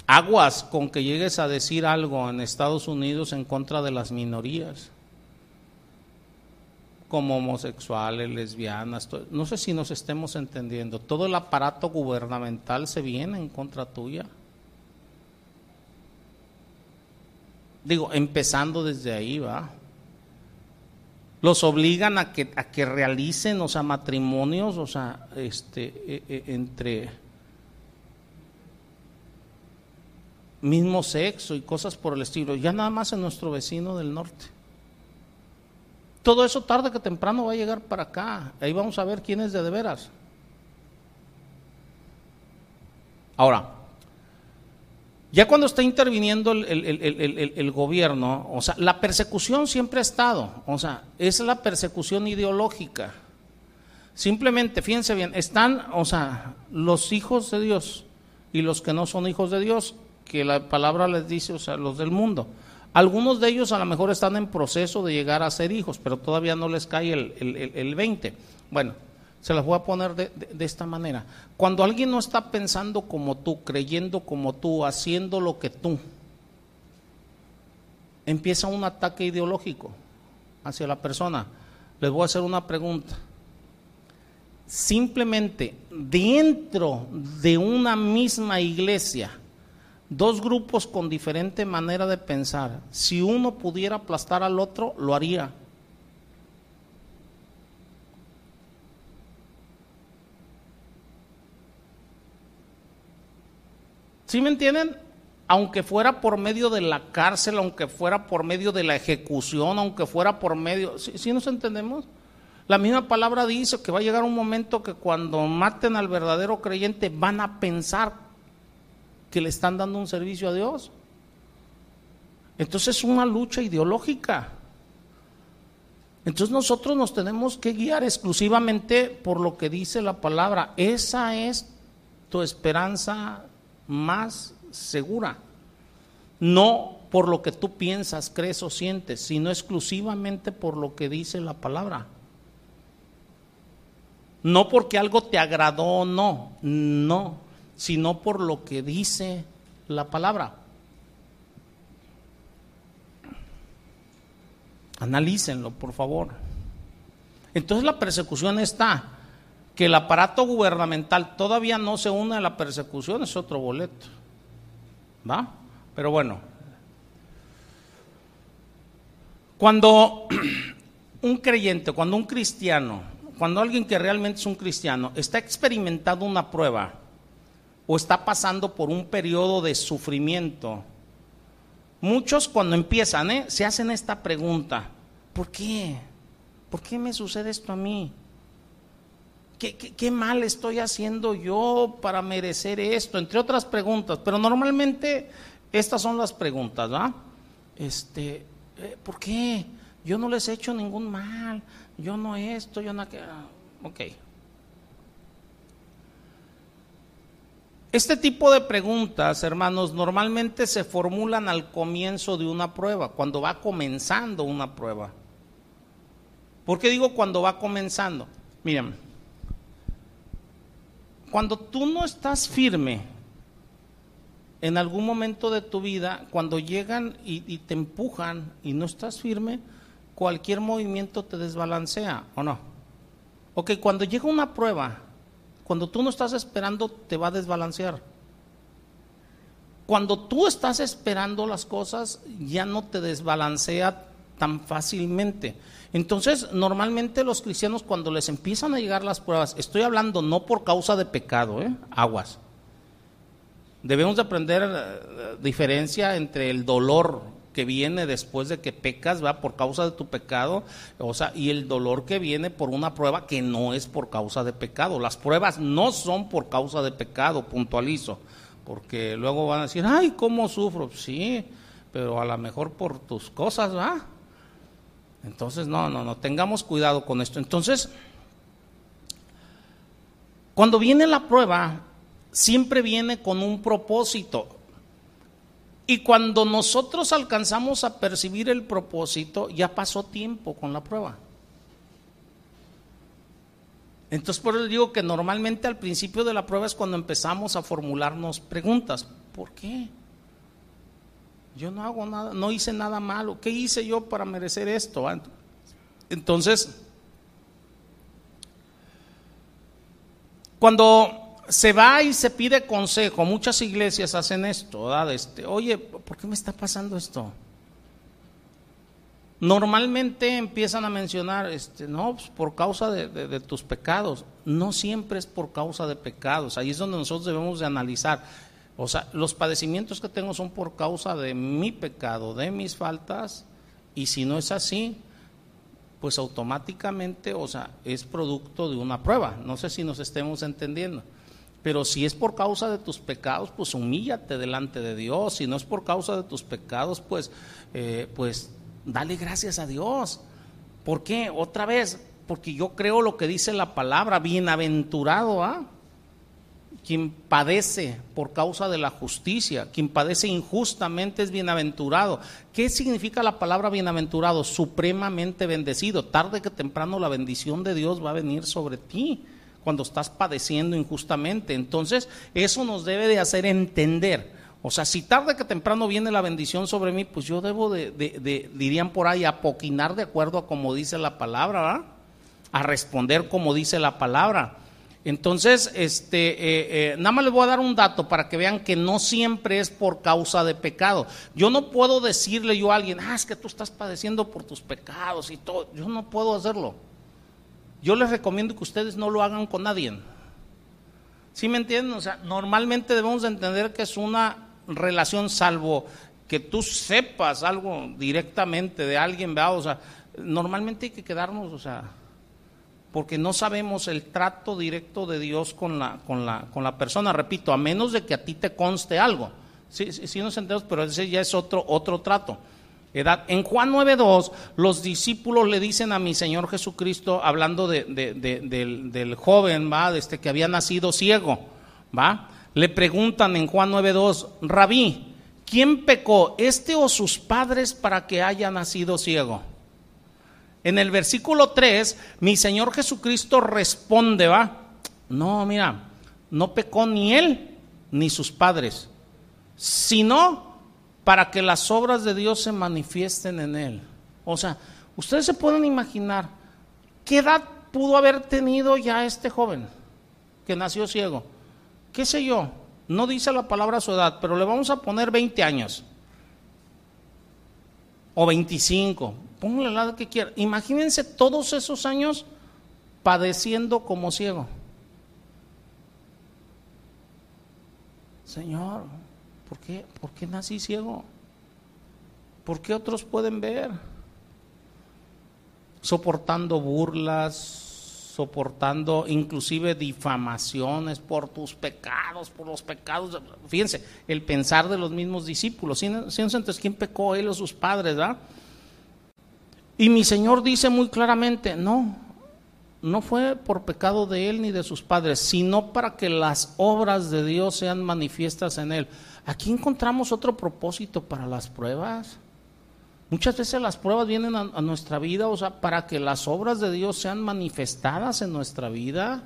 Aguas con que llegues a decir algo en Estados Unidos en contra de las minorías, como homosexuales, lesbianas, no sé si nos estemos entendiendo, todo el aparato gubernamental se viene en contra tuya. Digo, empezando desde ahí, va. Los obligan a que, a que realicen, o sea, matrimonios, o sea, este, e, e, entre mismo sexo y cosas por el estilo. Ya nada más en nuestro vecino del norte. Todo eso tarde que temprano va a llegar para acá. Ahí vamos a ver quién es de de veras. Ahora, ya cuando está interviniendo el, gobierno, o sea, la persecución siempre ha estado, o sea, es la persecución ideológica. Simplemente, fíjense bien, están, o sea, los hijos de Dios y los que no son hijos de Dios, que la palabra les dice, o sea, los del mundo. Algunos de ellos a lo mejor están en proceso de llegar a ser hijos, pero todavía no les cae el, el 20. Bueno, se las voy a poner de, esta manera. Cuando alguien no está pensando como tú, creyendo como tú, haciendo lo que tú, empieza un ataque ideológico hacia la persona. Les voy a hacer una pregunta. Simplemente dentro de una misma iglesia, dos grupos con diferente manera de pensar, si uno pudiera aplastar al otro, lo haría. ¿Sí me entienden? Aunque fuera por medio de la cárcel, aunque fuera por medio de la ejecución, aunque fuera por medio... ¿Sí, nos entendemos? La misma palabra dice que va a llegar un momento que cuando maten al verdadero creyente van a pensar que le están dando un servicio a Dios. Entonces es una lucha ideológica. Entonces nosotros nos tenemos que guiar exclusivamente por lo que dice la palabra. Esa es tu esperanza más segura. No por lo que tú piensas, crees o sientes, sino exclusivamente por lo que dice la palabra. No porque algo te agradó o no, no, sino por lo que dice la palabra. Analícenlo, por favor. Entonces la persecución está que el aparato gubernamental todavía no se une a la persecución es otro boleto. ¿Va? Pero bueno. Cuando (clears throat) un creyente, cuando un cristiano, cuando alguien que realmente es un cristiano está experimentando una prueba o está pasando por un periodo de sufrimiento, muchos cuando empiezan, ¿eh? se hacen esta pregunta, ¿por qué? ¿Por qué me sucede esto a mí? ¿Qué, mal estoy haciendo yo para merecer esto? Entre otras preguntas, pero normalmente estas son las preguntas, ¿va? Este, eh, ¿por qué? Yo no les he hecho ningún mal, yo no esto, yo no... Ok. Este tipo de preguntas, hermanos, normalmente se formulan al comienzo de una prueba, cuando va comenzando una prueba. ¿Por qué digo cuando va comenzando? Miren, cuando tú no estás firme en algún momento de tu vida, cuando llegan y, te empujan y no estás firme, cualquier movimiento te desbalancea, ¿o no? Ok, cuando llega una prueba, cuando tú no estás esperando, te va a desbalancear. Cuando tú estás esperando las cosas, ya no te desbalancea tan fácilmente. Entonces, normalmente los cristianos cuando les empiezan a llegar las pruebas, estoy hablando no por causa de pecado, ¿eh? aguas. Debemos de aprender eh, diferencia entre el dolor que viene después de que pecas, va por causa de tu pecado, o sea, y el dolor que viene por una prueba que no es por causa de pecado. Las pruebas no son por causa de pecado, puntualizo, porque luego van a decir, ay, ¿cómo sufro? Sí, pero a lo mejor por tus cosas, ¿va? Entonces, no, no, no, tengamos cuidado con esto. Entonces, cuando viene la prueba, siempre viene con un propósito. Y cuando nosotros alcanzamos a percibir el propósito, ya pasó tiempo con la prueba. Entonces por eso digo que normalmente al principio de la prueba es cuando empezamos a formularnos preguntas. ¿Por qué? Yo no hago nada, no hice nada malo. ¿Qué hice yo para merecer esto? Entonces, cuando se va y se pide consejo, muchas iglesias hacen esto, ¿verdad? Este, Oye, ¿por qué me está pasando esto? Normalmente empiezan a mencionar, este, no, pues por causa de, tus pecados. No siempre es por causa de pecados. Ahí es donde nosotros debemos de analizar. O sea, los padecimientos que tengo son por causa de mi pecado, de mis faltas. Y si no es así, pues automáticamente, o sea, es producto de una prueba. No sé si nos estemos entendiendo. Pero si es por causa de tus pecados, pues humíllate delante de Dios. Si no es por causa de tus pecados, pues, eh, pues dale gracias a Dios. ¿Por qué? Otra vez, porque yo creo lo que dice la palabra, bienaventurado, ¿ah? Quien padece por causa de la justicia, quien padece injustamente es bienaventurado. ¿Qué significa la palabra bienaventurado? Supremamente bendecido. Tarde que temprano la bendición de Dios va a venir sobre ti cuando estás padeciendo injustamente. Entonces, eso nos debe de hacer entender o sea, si tarde que temprano viene la bendición sobre mí, pues yo debo de, dirían por ahí, apoquinar de acuerdo a como dice la palabra. A responder como dice la palabra. Entonces, este, eh, eh, nada más les voy a dar un dato para que vean que no siempre es por causa de pecado. Yo no puedo decirle yo a alguien, ah, es que tú estás padeciendo por tus pecados y todo. Yo no puedo hacerlo. Yo les recomiendo que ustedes no lo hagan con nadie. ¿Sí me entienden? O sea, normalmente debemos entender que es una relación salvo que tú sepas algo directamente de alguien, ¿verdad? O sea, normalmente hay que quedarnos, o sea, porque no sabemos el trato directo de Dios con la, con la, con la persona, repito, a menos de que a ti te conste algo. Sí, sí, nos entendemos, pero ese ya es otro, otro trato. Edad. En Juan 9.2, los discípulos le dicen a mi Señor Jesucristo, hablando de, del, joven, ¿va? Este que había nacido ciego, ¿va? le preguntan en Juan 9.2, Rabí, ¿quién pecó, este o sus padres para que haya nacido ciego? En el versículo 3, mi Señor Jesucristo responde, va, no, mira, no pecó ni él ni sus padres, sino para que las obras de Dios se manifiesten en él. O sea, ustedes se pueden imaginar qué edad pudo haber tenido ya este joven que nació ciego qué sé yo, no dice la palabra su edad, pero le vamos a poner 20 años. O 25, póngale la edad que quiera. Imagínense todos esos años padeciendo como ciego. Señor, ¿por qué, ¿por qué nací ciego? ¿Por qué otros pueden ver? Soportando burlas, soportando inclusive difamaciones por tus pecados, por los pecados. Fíjense, el pensar de los mismos discípulos. Entonces, ¿quién pecó? Él o sus padres, ¿verdad? Y mi Señor dice muy claramente, no, no fue por pecado de él ni de sus padres, sino para que las obras de Dios sean manifiestas en él. Aquí encontramos otro propósito para las pruebas. Muchas veces las pruebas vienen a, nuestra vida, o sea, para que las obras de Dios sean manifestadas en nuestra vida.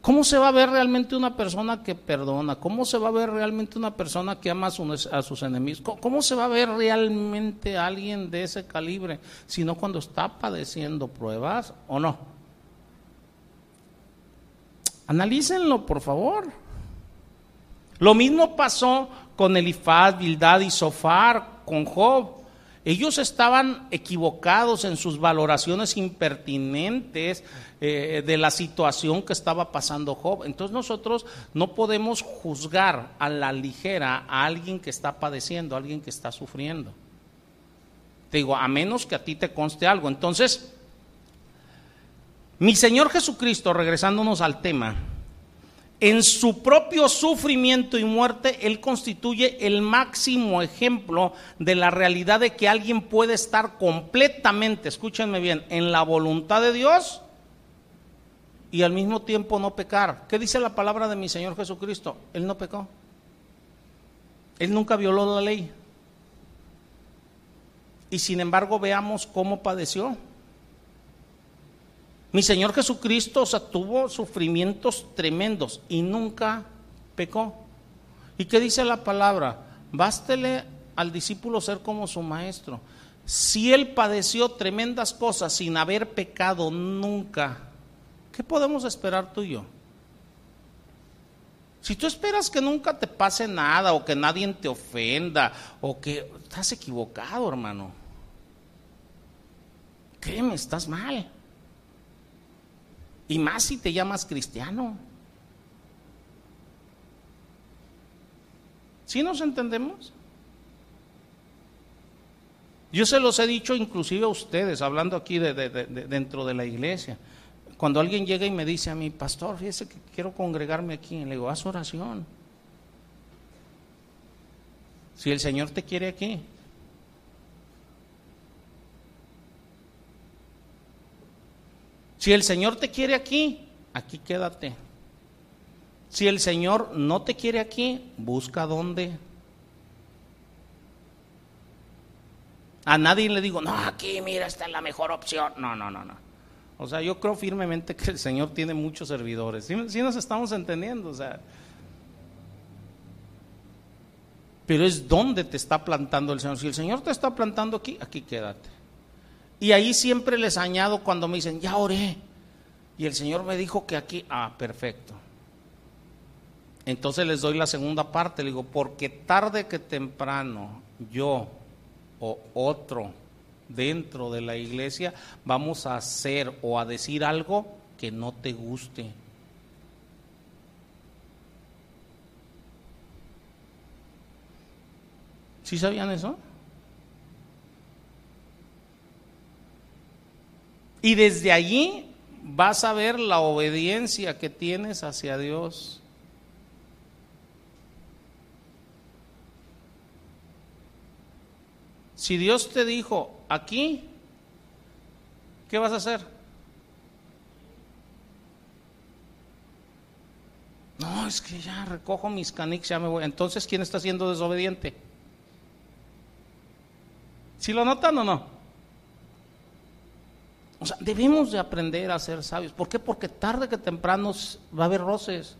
¿Cómo se va a ver realmente una persona que perdona? ¿Cómo se va a ver realmente una persona que ama a, sus enemigos? ¿Cómo, se va a ver realmente alguien de ese calibre? Si no cuando está padeciendo pruebas o no. Analícenlo, por favor. Lo mismo pasó con Elifaz, Bildad y Sofar con Job. Ellos estaban equivocados en sus valoraciones impertinentes eh, de la situación que estaba pasando Job. Entonces nosotros no podemos juzgar a la ligera a alguien que está padeciendo, a alguien que está sufriendo. Te digo, a menos que a ti te conste algo. Entonces, mi Señor Jesucristo, regresándonos al tema, en su propio sufrimiento y muerte, Él constituye el máximo ejemplo de la realidad de que alguien puede estar completamente, escúchenme bien, en la voluntad de Dios y al mismo tiempo no pecar. ¿Qué dice la palabra de mi Señor Jesucristo? Él no pecó. Él nunca violó la ley. Y sin embargo veamos cómo padeció. Mi Señor Jesucristo tuvo sufrimientos tremendos y nunca pecó. ¿Y qué dice la palabra? Bástele al discípulo ser como su maestro. Si él padeció tremendas cosas sin haber pecado nunca, ¿qué podemos esperar tú y yo? Si tú esperas que nunca te pase nada o que nadie te ofenda o que estás equivocado, hermano. Créeme, estás mal. Y más si te llamas cristiano. ¿Sí nos entendemos? Yo se los he dicho inclusive a ustedes, hablando aquí de, dentro de la iglesia. Cuando alguien llega y me dice a mí, pastor, fíjese que quiero congregarme aquí, le digo, haz oración. Si el Señor te quiere aquí. Si el Señor te quiere aquí, aquí quédate. Si el Señor no te quiere aquí, busca dónde. A nadie le digo, no, aquí, mira, esta es la mejor opción. No, no, no, no. O sea, yo creo firmemente que el Señor tiene muchos servidores. Si nos estamos entendiendo, o sea. Pero es donde te está plantando el Señor. Si el Señor te está plantando aquí, aquí quédate. Y ahí siempre les añado cuando me dicen, ya oré. Y el Señor me dijo que aquí, ah, perfecto. Entonces les doy la segunda parte, le digo, porque tarde que temprano yo o otro dentro de la iglesia vamos a hacer o a decir algo que no te guste. ¿Sí sabían eso? Y desde allí vas a ver la obediencia que tienes hacia Dios. Si Dios te dijo aquí, ¿qué vas a hacer? No, es que ya recojo mis canics, ya me voy. Entonces, ¿quién está siendo desobediente? ¿Si lo notan o no? O sea, debemos de aprender a ser sabios. ¿Por qué? Porque tarde que temprano va a haber roces.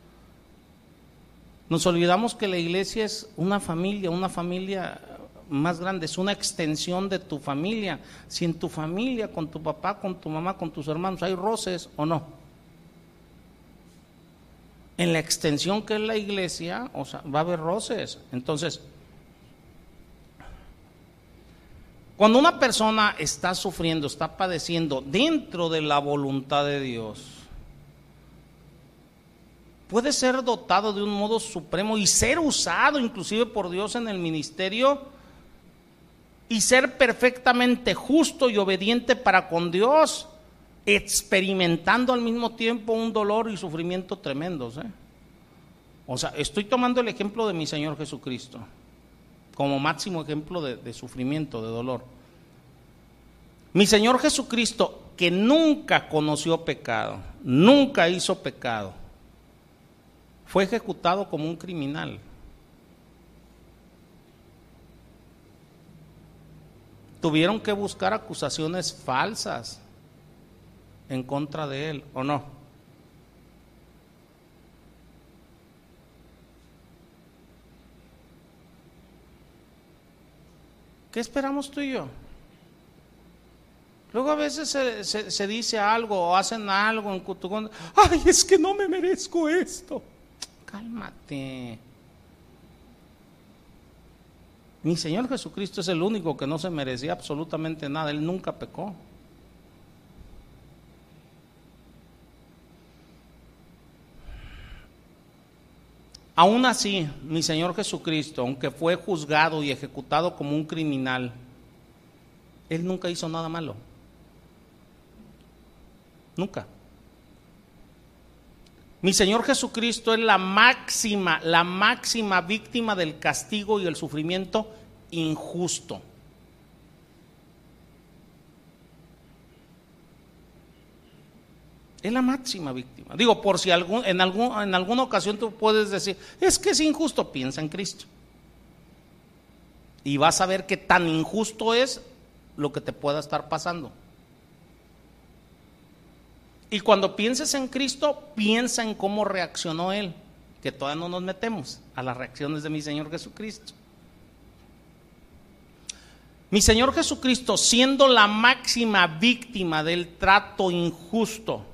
Nos olvidamos que la iglesia es una familia, una familia más grande, es una extensión de tu familia. Si en tu familia, con tu papá, con tu mamá, con tus hermanos, hay roces o no. En la extensión que es la iglesia, o sea, va a haber roces. Entonces, cuando una persona está sufriendo, está padeciendo dentro de la voluntad de Dios, puede ser dotado de un modo supremo y ser usado inclusive por Dios en el ministerio y ser perfectamente justo y obediente para con Dios, experimentando al mismo tiempo un dolor y sufrimiento tremendos. ¿eh? O sea, estoy tomando el ejemplo de mi Señor Jesucristo como máximo ejemplo de, de sufrimiento, de dolor. Mi Señor Jesucristo, que nunca conoció pecado, nunca hizo pecado, fue ejecutado como un criminal. tuvieron que buscar acusaciones falsas en contra de él, ¿o no? ¿Qué esperamos tú y yo? Luego a veces se, dice algo o hacen algo en ay, es que no me merezco esto. Cálmate. Mi Señor Jesucristo es el único que no se merecía absolutamente nada, Él nunca pecó. Aún así, mi Señor Jesucristo, aunque fue juzgado y ejecutado como un criminal, Él nunca hizo nada malo. Nunca. Mi Señor Jesucristo es la máxima, la máxima víctima del castigo y el sufrimiento injusto. Es la máxima víctima. Digo, por si en, alguna ocasión tú puedes decir, es que es injusto, piensa en Cristo. y vas a ver qué tan injusto es lo que te pueda estar pasando. Y cuando pienses en Cristo, piensa en cómo reaccionó Él, que todavía no nos metemos a las reacciones de mi Señor Jesucristo. Mi Señor Jesucristo, siendo la máxima víctima del trato injusto,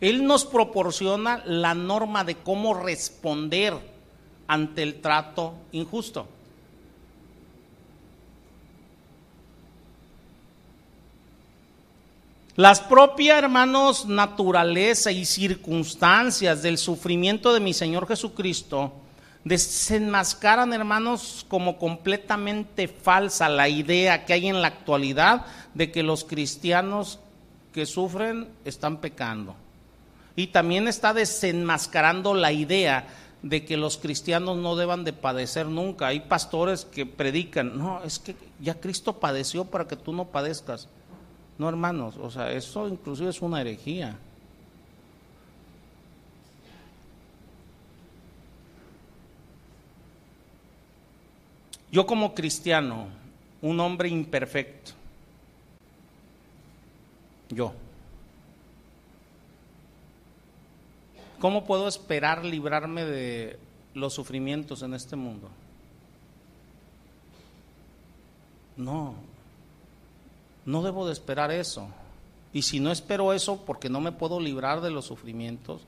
Él nos proporciona la norma de cómo responder ante el trato injusto. Las propias, hermanos, naturaleza y circunstancias del sufrimiento de mi Señor Jesucristo desenmascaran, hermanos, como completamente falsa la idea que hay en la actualidad de que los cristianos que sufren están pecando. Y también está desenmascarando la idea de que los cristianos no deban de padecer nunca. Hay pastores que predican, no, es que ya Cristo padeció para que tú no padezcas. No, hermanos, o sea, eso inclusive es una herejía. Yo como cristiano, un hombre imperfecto, yo, ¿cómo puedo esperar librarme de los sufrimientos en este mundo? No, no debo de esperar eso. Y si no espero eso porque no me puedo librar de los sufrimientos,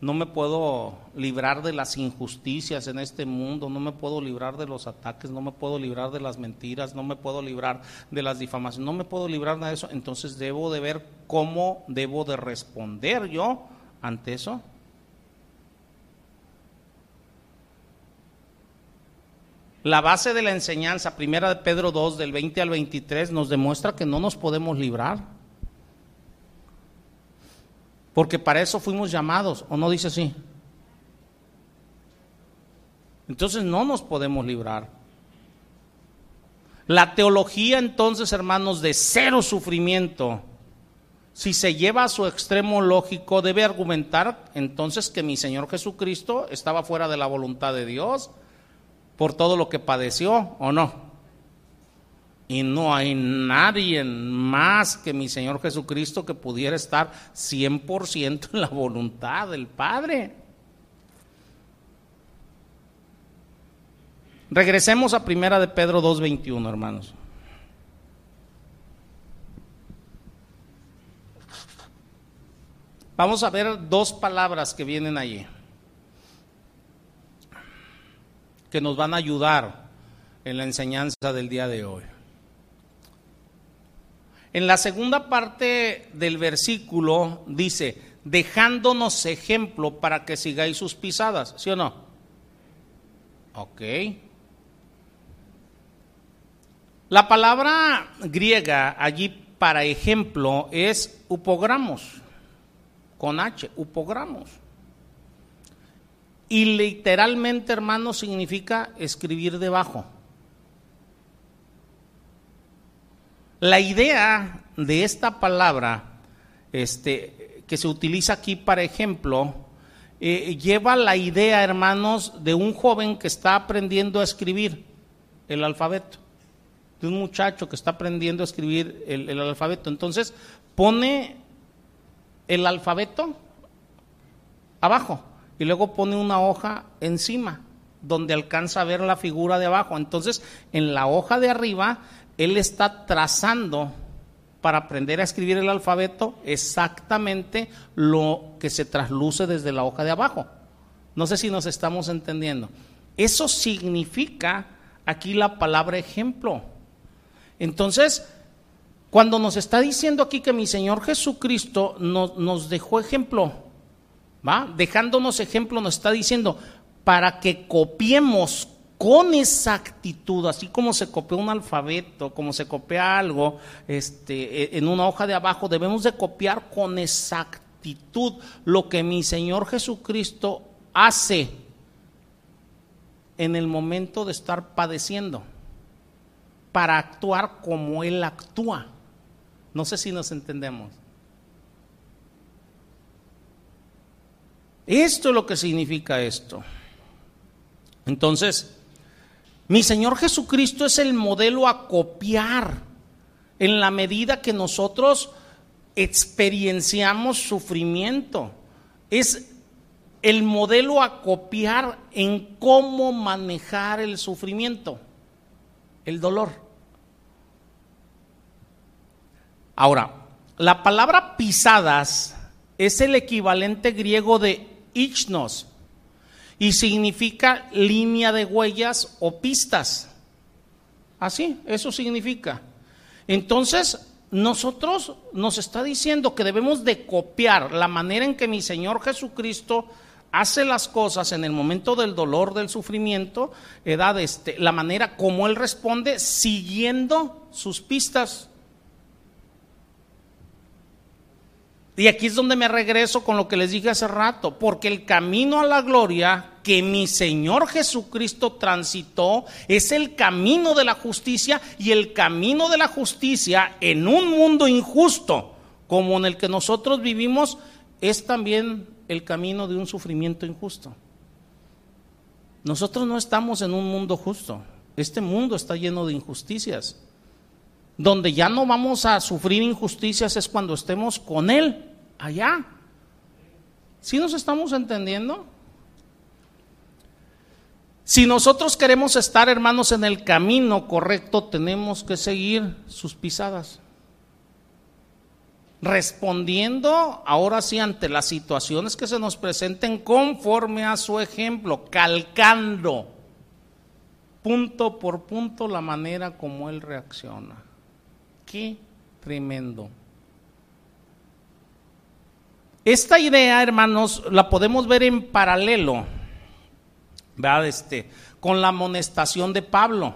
no me puedo librar de las injusticias en este mundo, no me puedo librar de los ataques, no me puedo librar de las mentiras, no me puedo librar de las difamaciones, no me puedo librar de eso, entonces debo de ver cómo debo de responder yo ante eso. La base de la enseñanza, primera de Pedro 2, del 20 al 23, nos demuestra que no nos podemos librar. Porque para eso fuimos llamados, ¿o no dice así? Entonces no nos podemos librar. La teología entonces, hermanos, de cero sufrimiento, si se lleva a su extremo lógico, debe argumentar entonces que mi Señor Jesucristo estaba fuera de la voluntad de Dios por todo lo que padeció o no. Y no hay nadie más que mi Señor Jesucristo que pudiera estar 100% en la voluntad del Padre. Regresemos a primera de Pedro 2.21, hermanos. Vamos a ver dos palabras que vienen allí. que nos van a ayudar en la enseñanza del día de hoy. En la segunda parte del versículo dice, dejándonos ejemplo para que sigáis sus pisadas, ¿sí o no? Ok. La palabra griega allí para ejemplo es upogramos, con H, upogramos. Y literalmente, hermano, significa escribir debajo. La idea de esta palabra, este, que se utiliza aquí para ejemplo, eh, lleva la idea, hermanos, de un joven que está aprendiendo a escribir el alfabeto, de un muchacho que está aprendiendo a escribir el alfabeto. Entonces, pone el alfabeto abajo y luego pone una hoja encima donde alcanza a ver la figura de abajo. Entonces, en la hoja de arriba, él está trazando para aprender a escribir el alfabeto exactamente lo que se trasluce desde la hoja de abajo. No sé si nos estamos entendiendo. Eso significa aquí la palabra ejemplo. Entonces, cuando nos está diciendo aquí que mi Señor Jesucristo nos, dejó ejemplo, ¿va? Dejándonos ejemplo nos está diciendo, para que copiemos con exactitud, así como se copia un alfabeto, como se copia algo este, e, en una hoja de abajo, debemos de copiar con exactitud lo que mi Señor Jesucristo hace en el momento de estar padeciendo, para actuar como Él actúa. No sé si nos entendemos. Esto es lo que significa esto. Entonces, Mi Señor Jesucristo es el modelo a copiar en la medida que nosotros experienciamos sufrimiento. Es el modelo a copiar en cómo manejar el sufrimiento, el dolor. Ahora, la palabra pisadas es el equivalente griego de ichnos y significa línea de huellas o pistas. Así, eso significa. Entonces, nosotros nos está diciendo que debemos de copiar la manera en que mi Señor Jesucristo hace las cosas en el momento del dolor, del sufrimiento, edad, este, la manera como Él responde siguiendo sus pistas. Y aquí es donde me regreso con lo que les dije hace rato, porque el camino a la gloria que mi Señor Jesucristo transitó es el camino de la justicia y el camino de la justicia en un mundo injusto como en el que nosotros vivimos es también el camino de un sufrimiento injusto. Nosotros no estamos en un mundo justo, este mundo está lleno de injusticias. Donde ya no vamos a sufrir injusticias es cuando estemos con Él allá. ¿Sí nos estamos entendiendo? Si nosotros queremos estar, hermanos, en el camino correcto, tenemos que seguir sus pisadas. Respondiendo ahora sí ante las situaciones que se nos presenten conforme a su ejemplo, calcando punto por punto la manera como él reacciona. Qué tremendo. Esta idea, hermanos, la podemos ver en paralelo, ¿verdad? Este, con la amonestación de Pablo.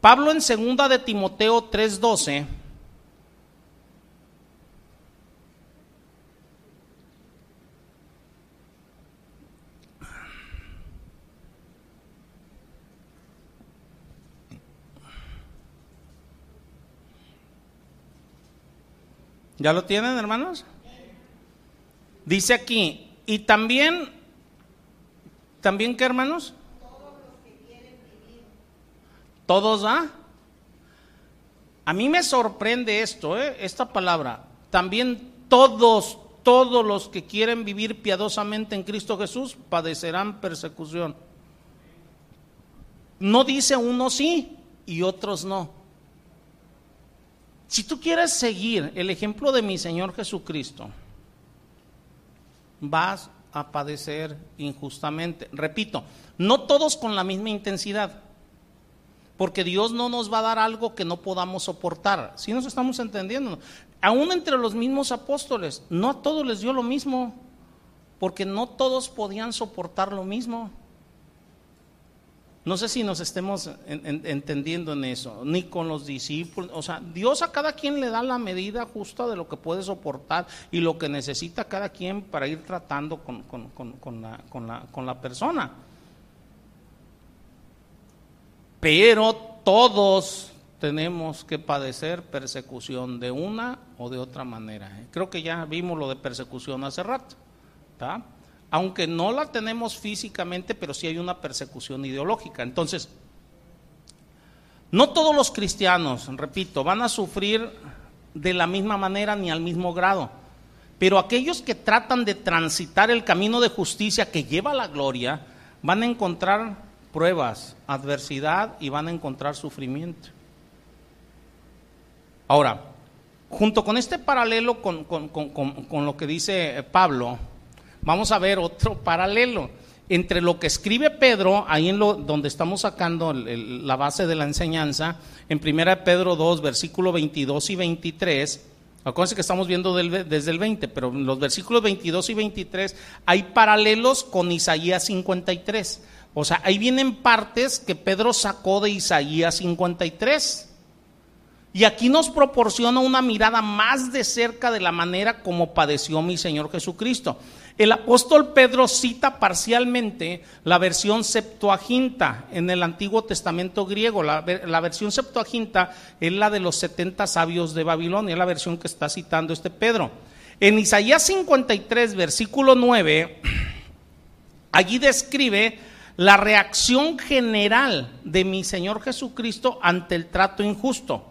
Pablo en segunda de Timoteo 3:12 ¿Ya lo tienen, hermanos? Dice aquí, y también, ¿también qué, hermanos? Todos los que quieren vivir. ¿Todos, ah? A mí me sorprende esto, ¿eh? esta palabra. También todos, todos los que quieren vivir piadosamente en Cristo Jesús padecerán persecución. No dice uno sí y otros no. Si tú quieres seguir el ejemplo de mi Señor Jesucristo, vas a padecer injustamente. Repito, no todos con la misma intensidad, porque Dios no nos va a dar algo que no podamos soportar. Si nos estamos entendiendo, aún entre los mismos apóstoles, no a todos les dio lo mismo, porque no todos podían soportar lo mismo. No sé si nos estemos entendiendo en eso, ni con los discípulos. O sea, Dios a cada quien le da la medida justa de lo que puede soportar y lo que necesita cada quien para ir tratando con, la, persona. Pero todos tenemos que padecer persecución de una o de otra manera. ¿eh? Creo que ya vimos lo de persecución hace rato. ¿está? Aunque no la tenemos físicamente, pero sí hay una persecución ideológica. Entonces, no todos los cristianos, repito, van a sufrir de la misma manera ni al mismo grado, pero aquellos que tratan de transitar el camino de justicia que lleva a la gloria, van a encontrar pruebas, adversidad y van a encontrar sufrimiento. Ahora, junto con este paralelo con, con lo que dice Pablo, vamos a ver otro paralelo entre lo que escribe Pedro, ahí en lo donde estamos sacando la base de la enseñanza, en 1 Pedro 2, versículo 22 y 23. Acuérdense que estamos viendo desde el 20, pero en los versículos 22 y 23 hay paralelos con Isaías 53. O sea, ahí vienen partes que Pedro sacó de Isaías 53. Y aquí nos proporciona una mirada más de cerca de la manera como padeció mi Señor Jesucristo. El apóstol Pedro cita parcialmente la versión Septuaginta en el Antiguo Testamento griego. La, versión Septuaginta es la de los 70 sabios de Babilonia, la versión que está citando este Pedro. En Isaías 53, versículo 9, (clears throat) allí describe la reacción general de mi Señor Jesucristo ante el trato injusto.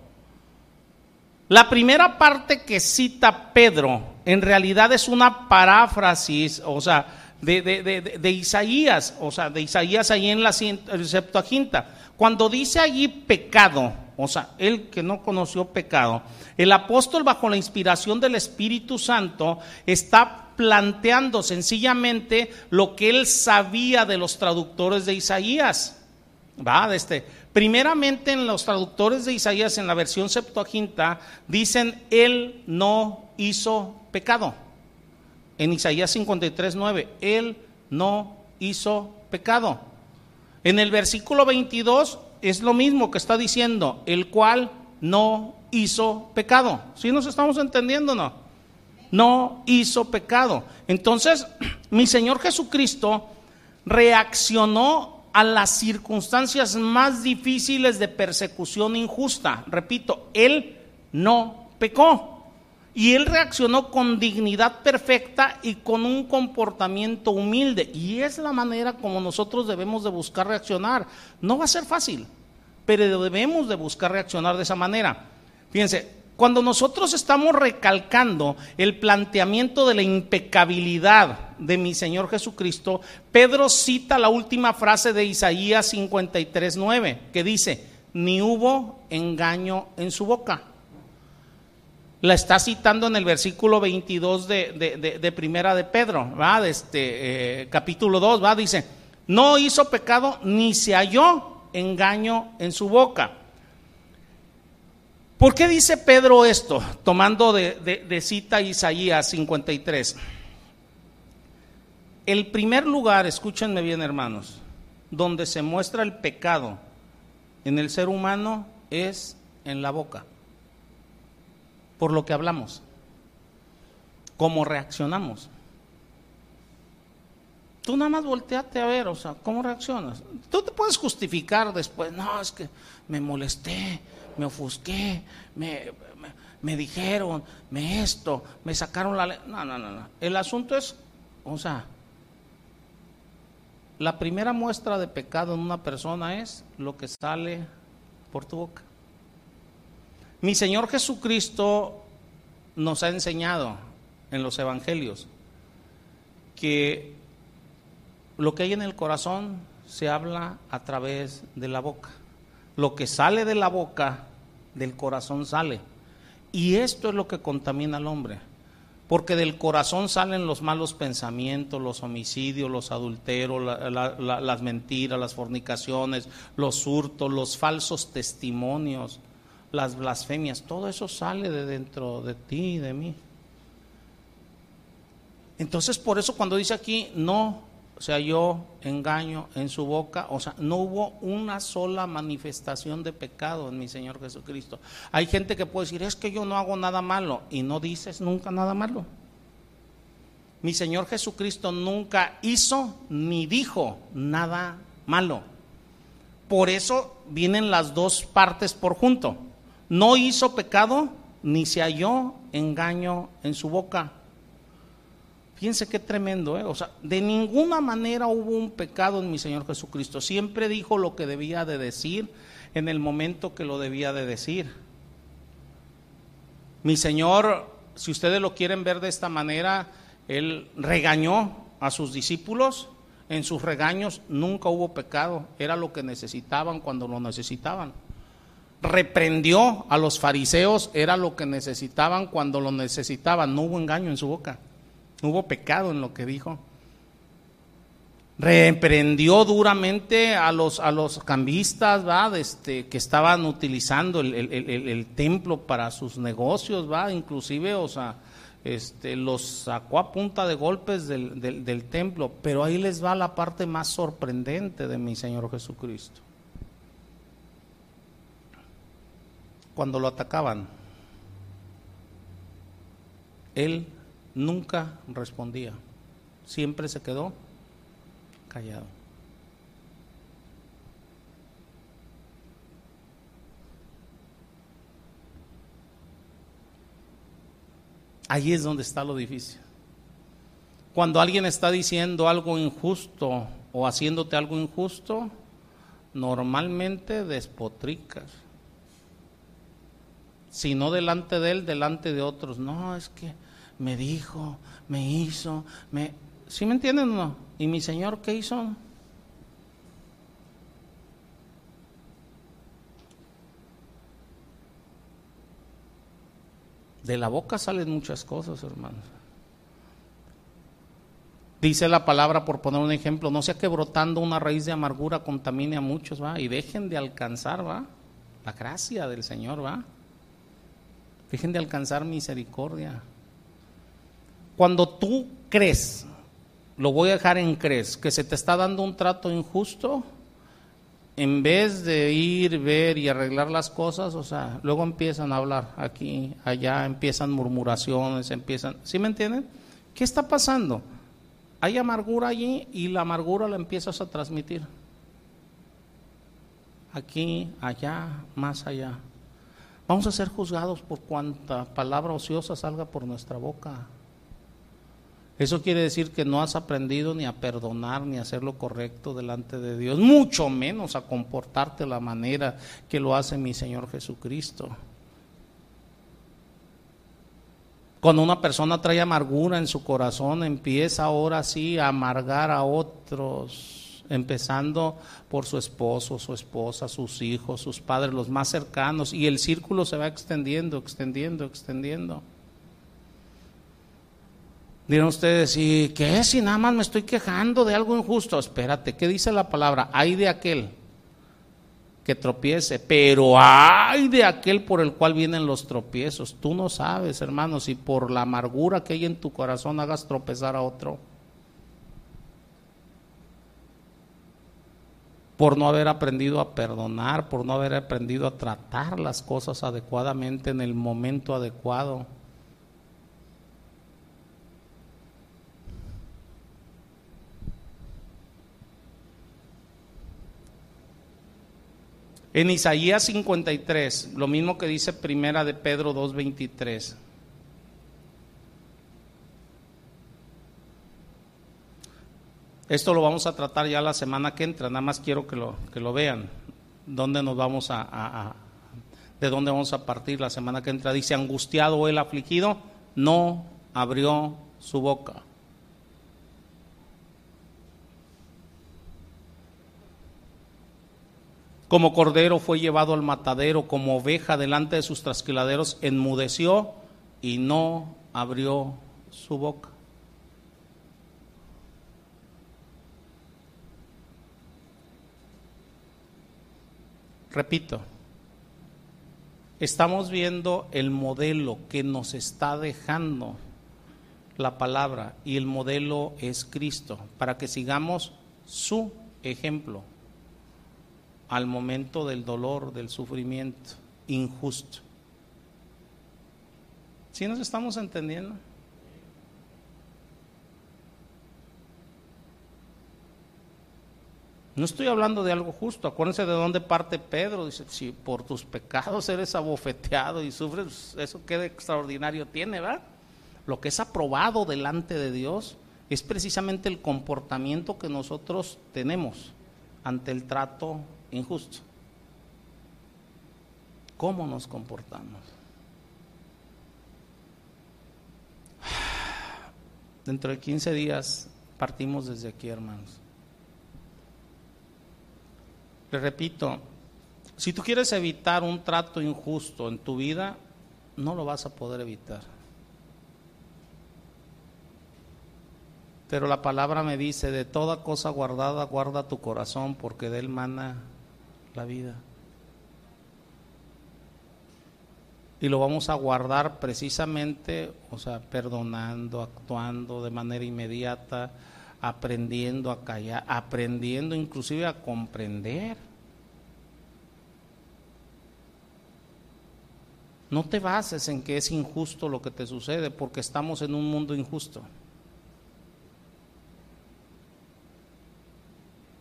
La primera parte que cita Pedro en realidad es una paráfrasis, o sea, de, Isaías, o sea, de Isaías ahí en la Septuaginta. Cuando dice allí pecado, o sea, él que no conoció pecado, el apóstol bajo la inspiración del Espíritu Santo está planteando sencillamente lo que él sabía de los traductores de Isaías. Va, este, primeramente en los traductores de Isaías en la versión Septuaginta dicen él no hizo pecado. En Isaías 53, 9, él no hizo pecado. En el versículo 22 es lo mismo que está diciendo, el cual no hizo pecado. ¿Sí nos estamos entendiendo no? No hizo pecado. Entonces, (clears throat) mi Señor Jesucristo reaccionó a las circunstancias más difíciles de persecución injusta. Repito, Él no pecó. Y él reaccionó con dignidad perfecta y con un comportamiento humilde. Y es la manera como nosotros debemos de buscar reaccionar. No va a ser fácil, pero debemos de buscar reaccionar de esa manera. Fíjense, cuando nosotros estamos recalcando el planteamiento de la impecabilidad de mi Señor Jesucristo, Pedro cita la última frase de Isaías 53.9, que dice, ni hubo engaño en su boca la está citando en el versículo 22 de, Primera de Pedro, ¿va? De este eh, capítulo 2, ¿va? Dice, no hizo pecado ni se halló engaño en su boca. ¿Por qué dice Pedro esto? Tomando de, cita Isaías 53. El primer lugar, escúchenme bien hermanos, donde se muestra el pecado en el ser humano es en la boca por lo que hablamos, cómo reaccionamos. Tú nada más volteate a ver, o sea, ¿cómo reaccionas? Tú te puedes justificar después, no, es que me molesté, me ofusqué, me, me, dijeron, me esto, me sacaron la... No, no, no, no. El asunto es, o sea, la primera muestra de pecado en una persona es lo que sale por tu boca. Mi Señor Jesucristo nos ha enseñado en los evangelios que lo que hay en el corazón se habla a través de la boca. Lo que sale de la boca, del corazón sale. Y esto es lo que contamina al hombre. Porque del corazón salen los malos pensamientos, los homicidios, los adulteros, las mentiras, las fornicaciones, los hurtos, los falsos testimonios, las blasfemias, todo eso sale de dentro de ti y de mí. Entonces, por eso cuando dice aquí, no sea yo engaño en su boca, o sea, no hubo una sola manifestación de pecado en mi Señor Jesucristo. Hay gente que puede decir, es que yo no hago nada malo, y no dices nunca nada malo. Mi Señor Jesucristo nunca hizo ni dijo nada malo. Por eso vienen las dos partes por junto no hizo pecado ni se halló engaño en su boca. Fíjense qué tremendo, ¿eh? O sea, de ninguna manera hubo un pecado en mi Señor Jesucristo. Siempre dijo lo que debía de decir en el momento que lo debía de decir. Mi Señor, si ustedes lo quieren ver de esta manera, Él regañó a sus discípulos. En sus regaños nunca hubo pecado. Era lo que necesitaban cuando lo necesitaban reprendió a los fariseos, era lo que necesitaban cuando lo necesitaban, no hubo engaño en su boca, no hubo pecado en lo que dijo. Reprendió duramente a los, a los cambistas Este, que estaban utilizando el, templo para sus negocios, ¿va? inclusive, o sea, este, los sacó a punta de golpes del, del templo, pero ahí les va la parte más sorprendente de mi Señor Jesucristo. Cuando lo atacaban, él nunca respondía, siempre se quedó callado. Allí es donde está lo difícil. Cuando alguien está diciendo algo injusto o haciéndote algo injusto, normalmente despotricas. Si no delante de él, delante de otros. No, es que me dijo, me hizo, me... ¿Sí me entienden o no? ¿Y mi Señor qué hizo? De la boca salen muchas cosas, hermanos. Dice la palabra, por poner un ejemplo, no sea que brotando una raíz de amargura contamine a muchos, ¿va? Y dejen de alcanzar, ¿va? La gracia del Señor, ¿va? Dejen de alcanzar misericordia. Cuando tú crees, lo voy a dejar en crees, que se te está dando un trato injusto, en vez de ir, ver y arreglar las cosas, o sea, luego empiezan a hablar aquí, allá, empiezan murmuraciones, empiezan, ¿sí me entienden? ¿Qué está pasando? Hay amargura allí y la amargura la empiezas a transmitir. Aquí, allá, más allá. Vamos a ser juzgados por cuanta palabra ociosa salga por nuestra boca. Eso quiere decir que no has aprendido ni a perdonar ni a hacer lo correcto delante de Dios, mucho menos a comportarte la manera que lo hace mi Señor Jesucristo. Cuando una persona trae amargura en su corazón, empieza ahora sí a amargar a otros, empezando por su esposo, su esposa, sus hijos, sus padres, los más cercanos, y el círculo se va extendiendo, extendiendo, extendiendo. Dirán ustedes, ¿y qué? Si nada más me estoy quejando de algo injusto. Espérate, ¿qué dice la palabra? Hay de aquel que tropiece, pero hay de aquel por el cual vienen los tropiezos. Tú no sabes, hermano, si por la amargura que hay en tu corazón hagas tropezar a otro. Por no haber aprendido a perdonar, por no haber aprendido a tratar las cosas adecuadamente en el momento adecuado. En Isaías 53, lo mismo que dice Primera de Pedro 2:23. Esto lo vamos a tratar ya la semana que entra, nada más quiero que lo, que lo vean. ¿Dónde nos vamos a, de dónde vamos a partir la semana que entra? Dice, angustiado el afligido, no abrió su boca. Como cordero fue llevado al matadero, como oveja delante de sus trasquiladeros, enmudeció y no abrió su boca. Repito, estamos viendo el modelo que nos está dejando la palabra y el modelo es Cristo, para que sigamos su ejemplo al momento del dolor, del sufrimiento injusto. ¿Sí nos estamos entendiendo? No estoy hablando de algo justo. Acuérdense de dónde parte Pedro. Dice, si por tus pecados eres abofeteado y sufres, eso qué de extraordinario tiene, ¿verdad? Lo que es aprobado delante de Dios es precisamente el comportamiento que nosotros tenemos ante el trato injusto. ¿Cómo nos comportamos? (sighs) Dentro de 15 días partimos desde aquí, hermanos. Le repito, si tú quieres evitar un trato injusto en tu vida, no lo vas a poder evitar. Pero la palabra me dice, de toda cosa guardada, guarda tu corazón, porque de él mana la vida. Y lo vamos a guardar precisamente, o sea, perdonando, actuando de manera inmediata, aprendiendo a callar, aprendiendo inclusive a comprender. No te bases en que es injusto lo que te sucede, porque estamos en un mundo injusto.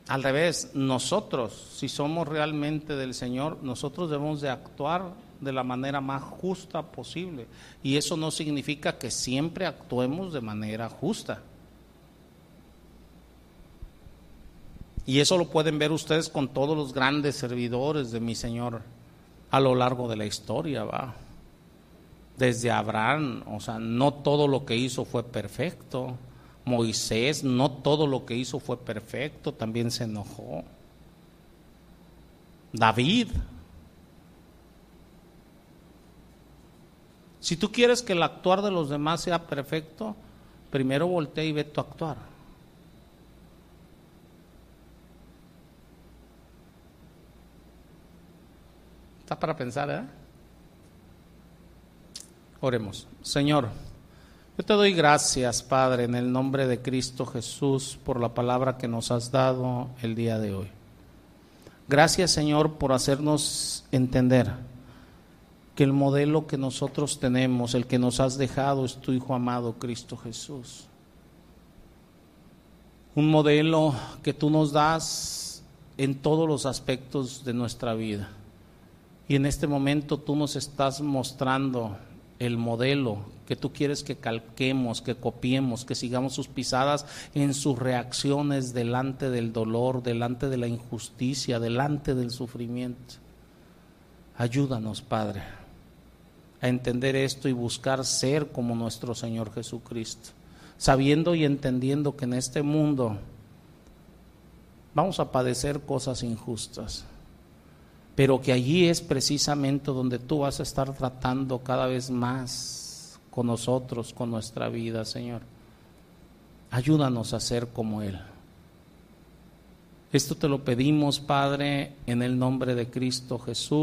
Al revés, nosotros, si somos realmente del Señor, nosotros debemos de actuar de la manera más justa posible. Y eso no significa que siempre actuemos de manera justa. Y eso lo pueden ver ustedes con todos los grandes servidores de mi Señor a lo largo de la historia, va. Desde Abraham, o sea, no todo lo que hizo fue perfecto. Moisés, no todo lo que hizo fue perfecto, también se enojó. David. Si tú quieres que el actuar de los demás sea perfecto, primero voltea y ve tu actuar. Está para pensar, ¿eh? Oremos. Señor, yo te doy gracias, Padre, en el nombre de Cristo Jesús, por la palabra que nos has dado el día de hoy. Gracias, Señor, por hacernos entender que el modelo que nosotros tenemos, el que nos has dejado, es tu Hijo amado, Cristo Jesús. Un modelo que tú nos das en todos los aspectos de nuestra vida. Y en este momento tú nos estás mostrando el modelo que tú quieres que calquemos, que copiemos, que sigamos sus pisadas en sus reacciones delante del dolor, delante de la injusticia, delante del sufrimiento. Ayúdanos, Padre, a entender esto y buscar ser como nuestro Señor Jesucristo, sabiendo y entendiendo que en este mundo vamos a padecer cosas injustas pero que allí es precisamente donde tú vas a estar tratando cada vez más con nosotros, con nuestra vida, Señor. Ayúdanos a ser como Él. Esto te lo pedimos, Padre, en el nombre de Cristo Jesús.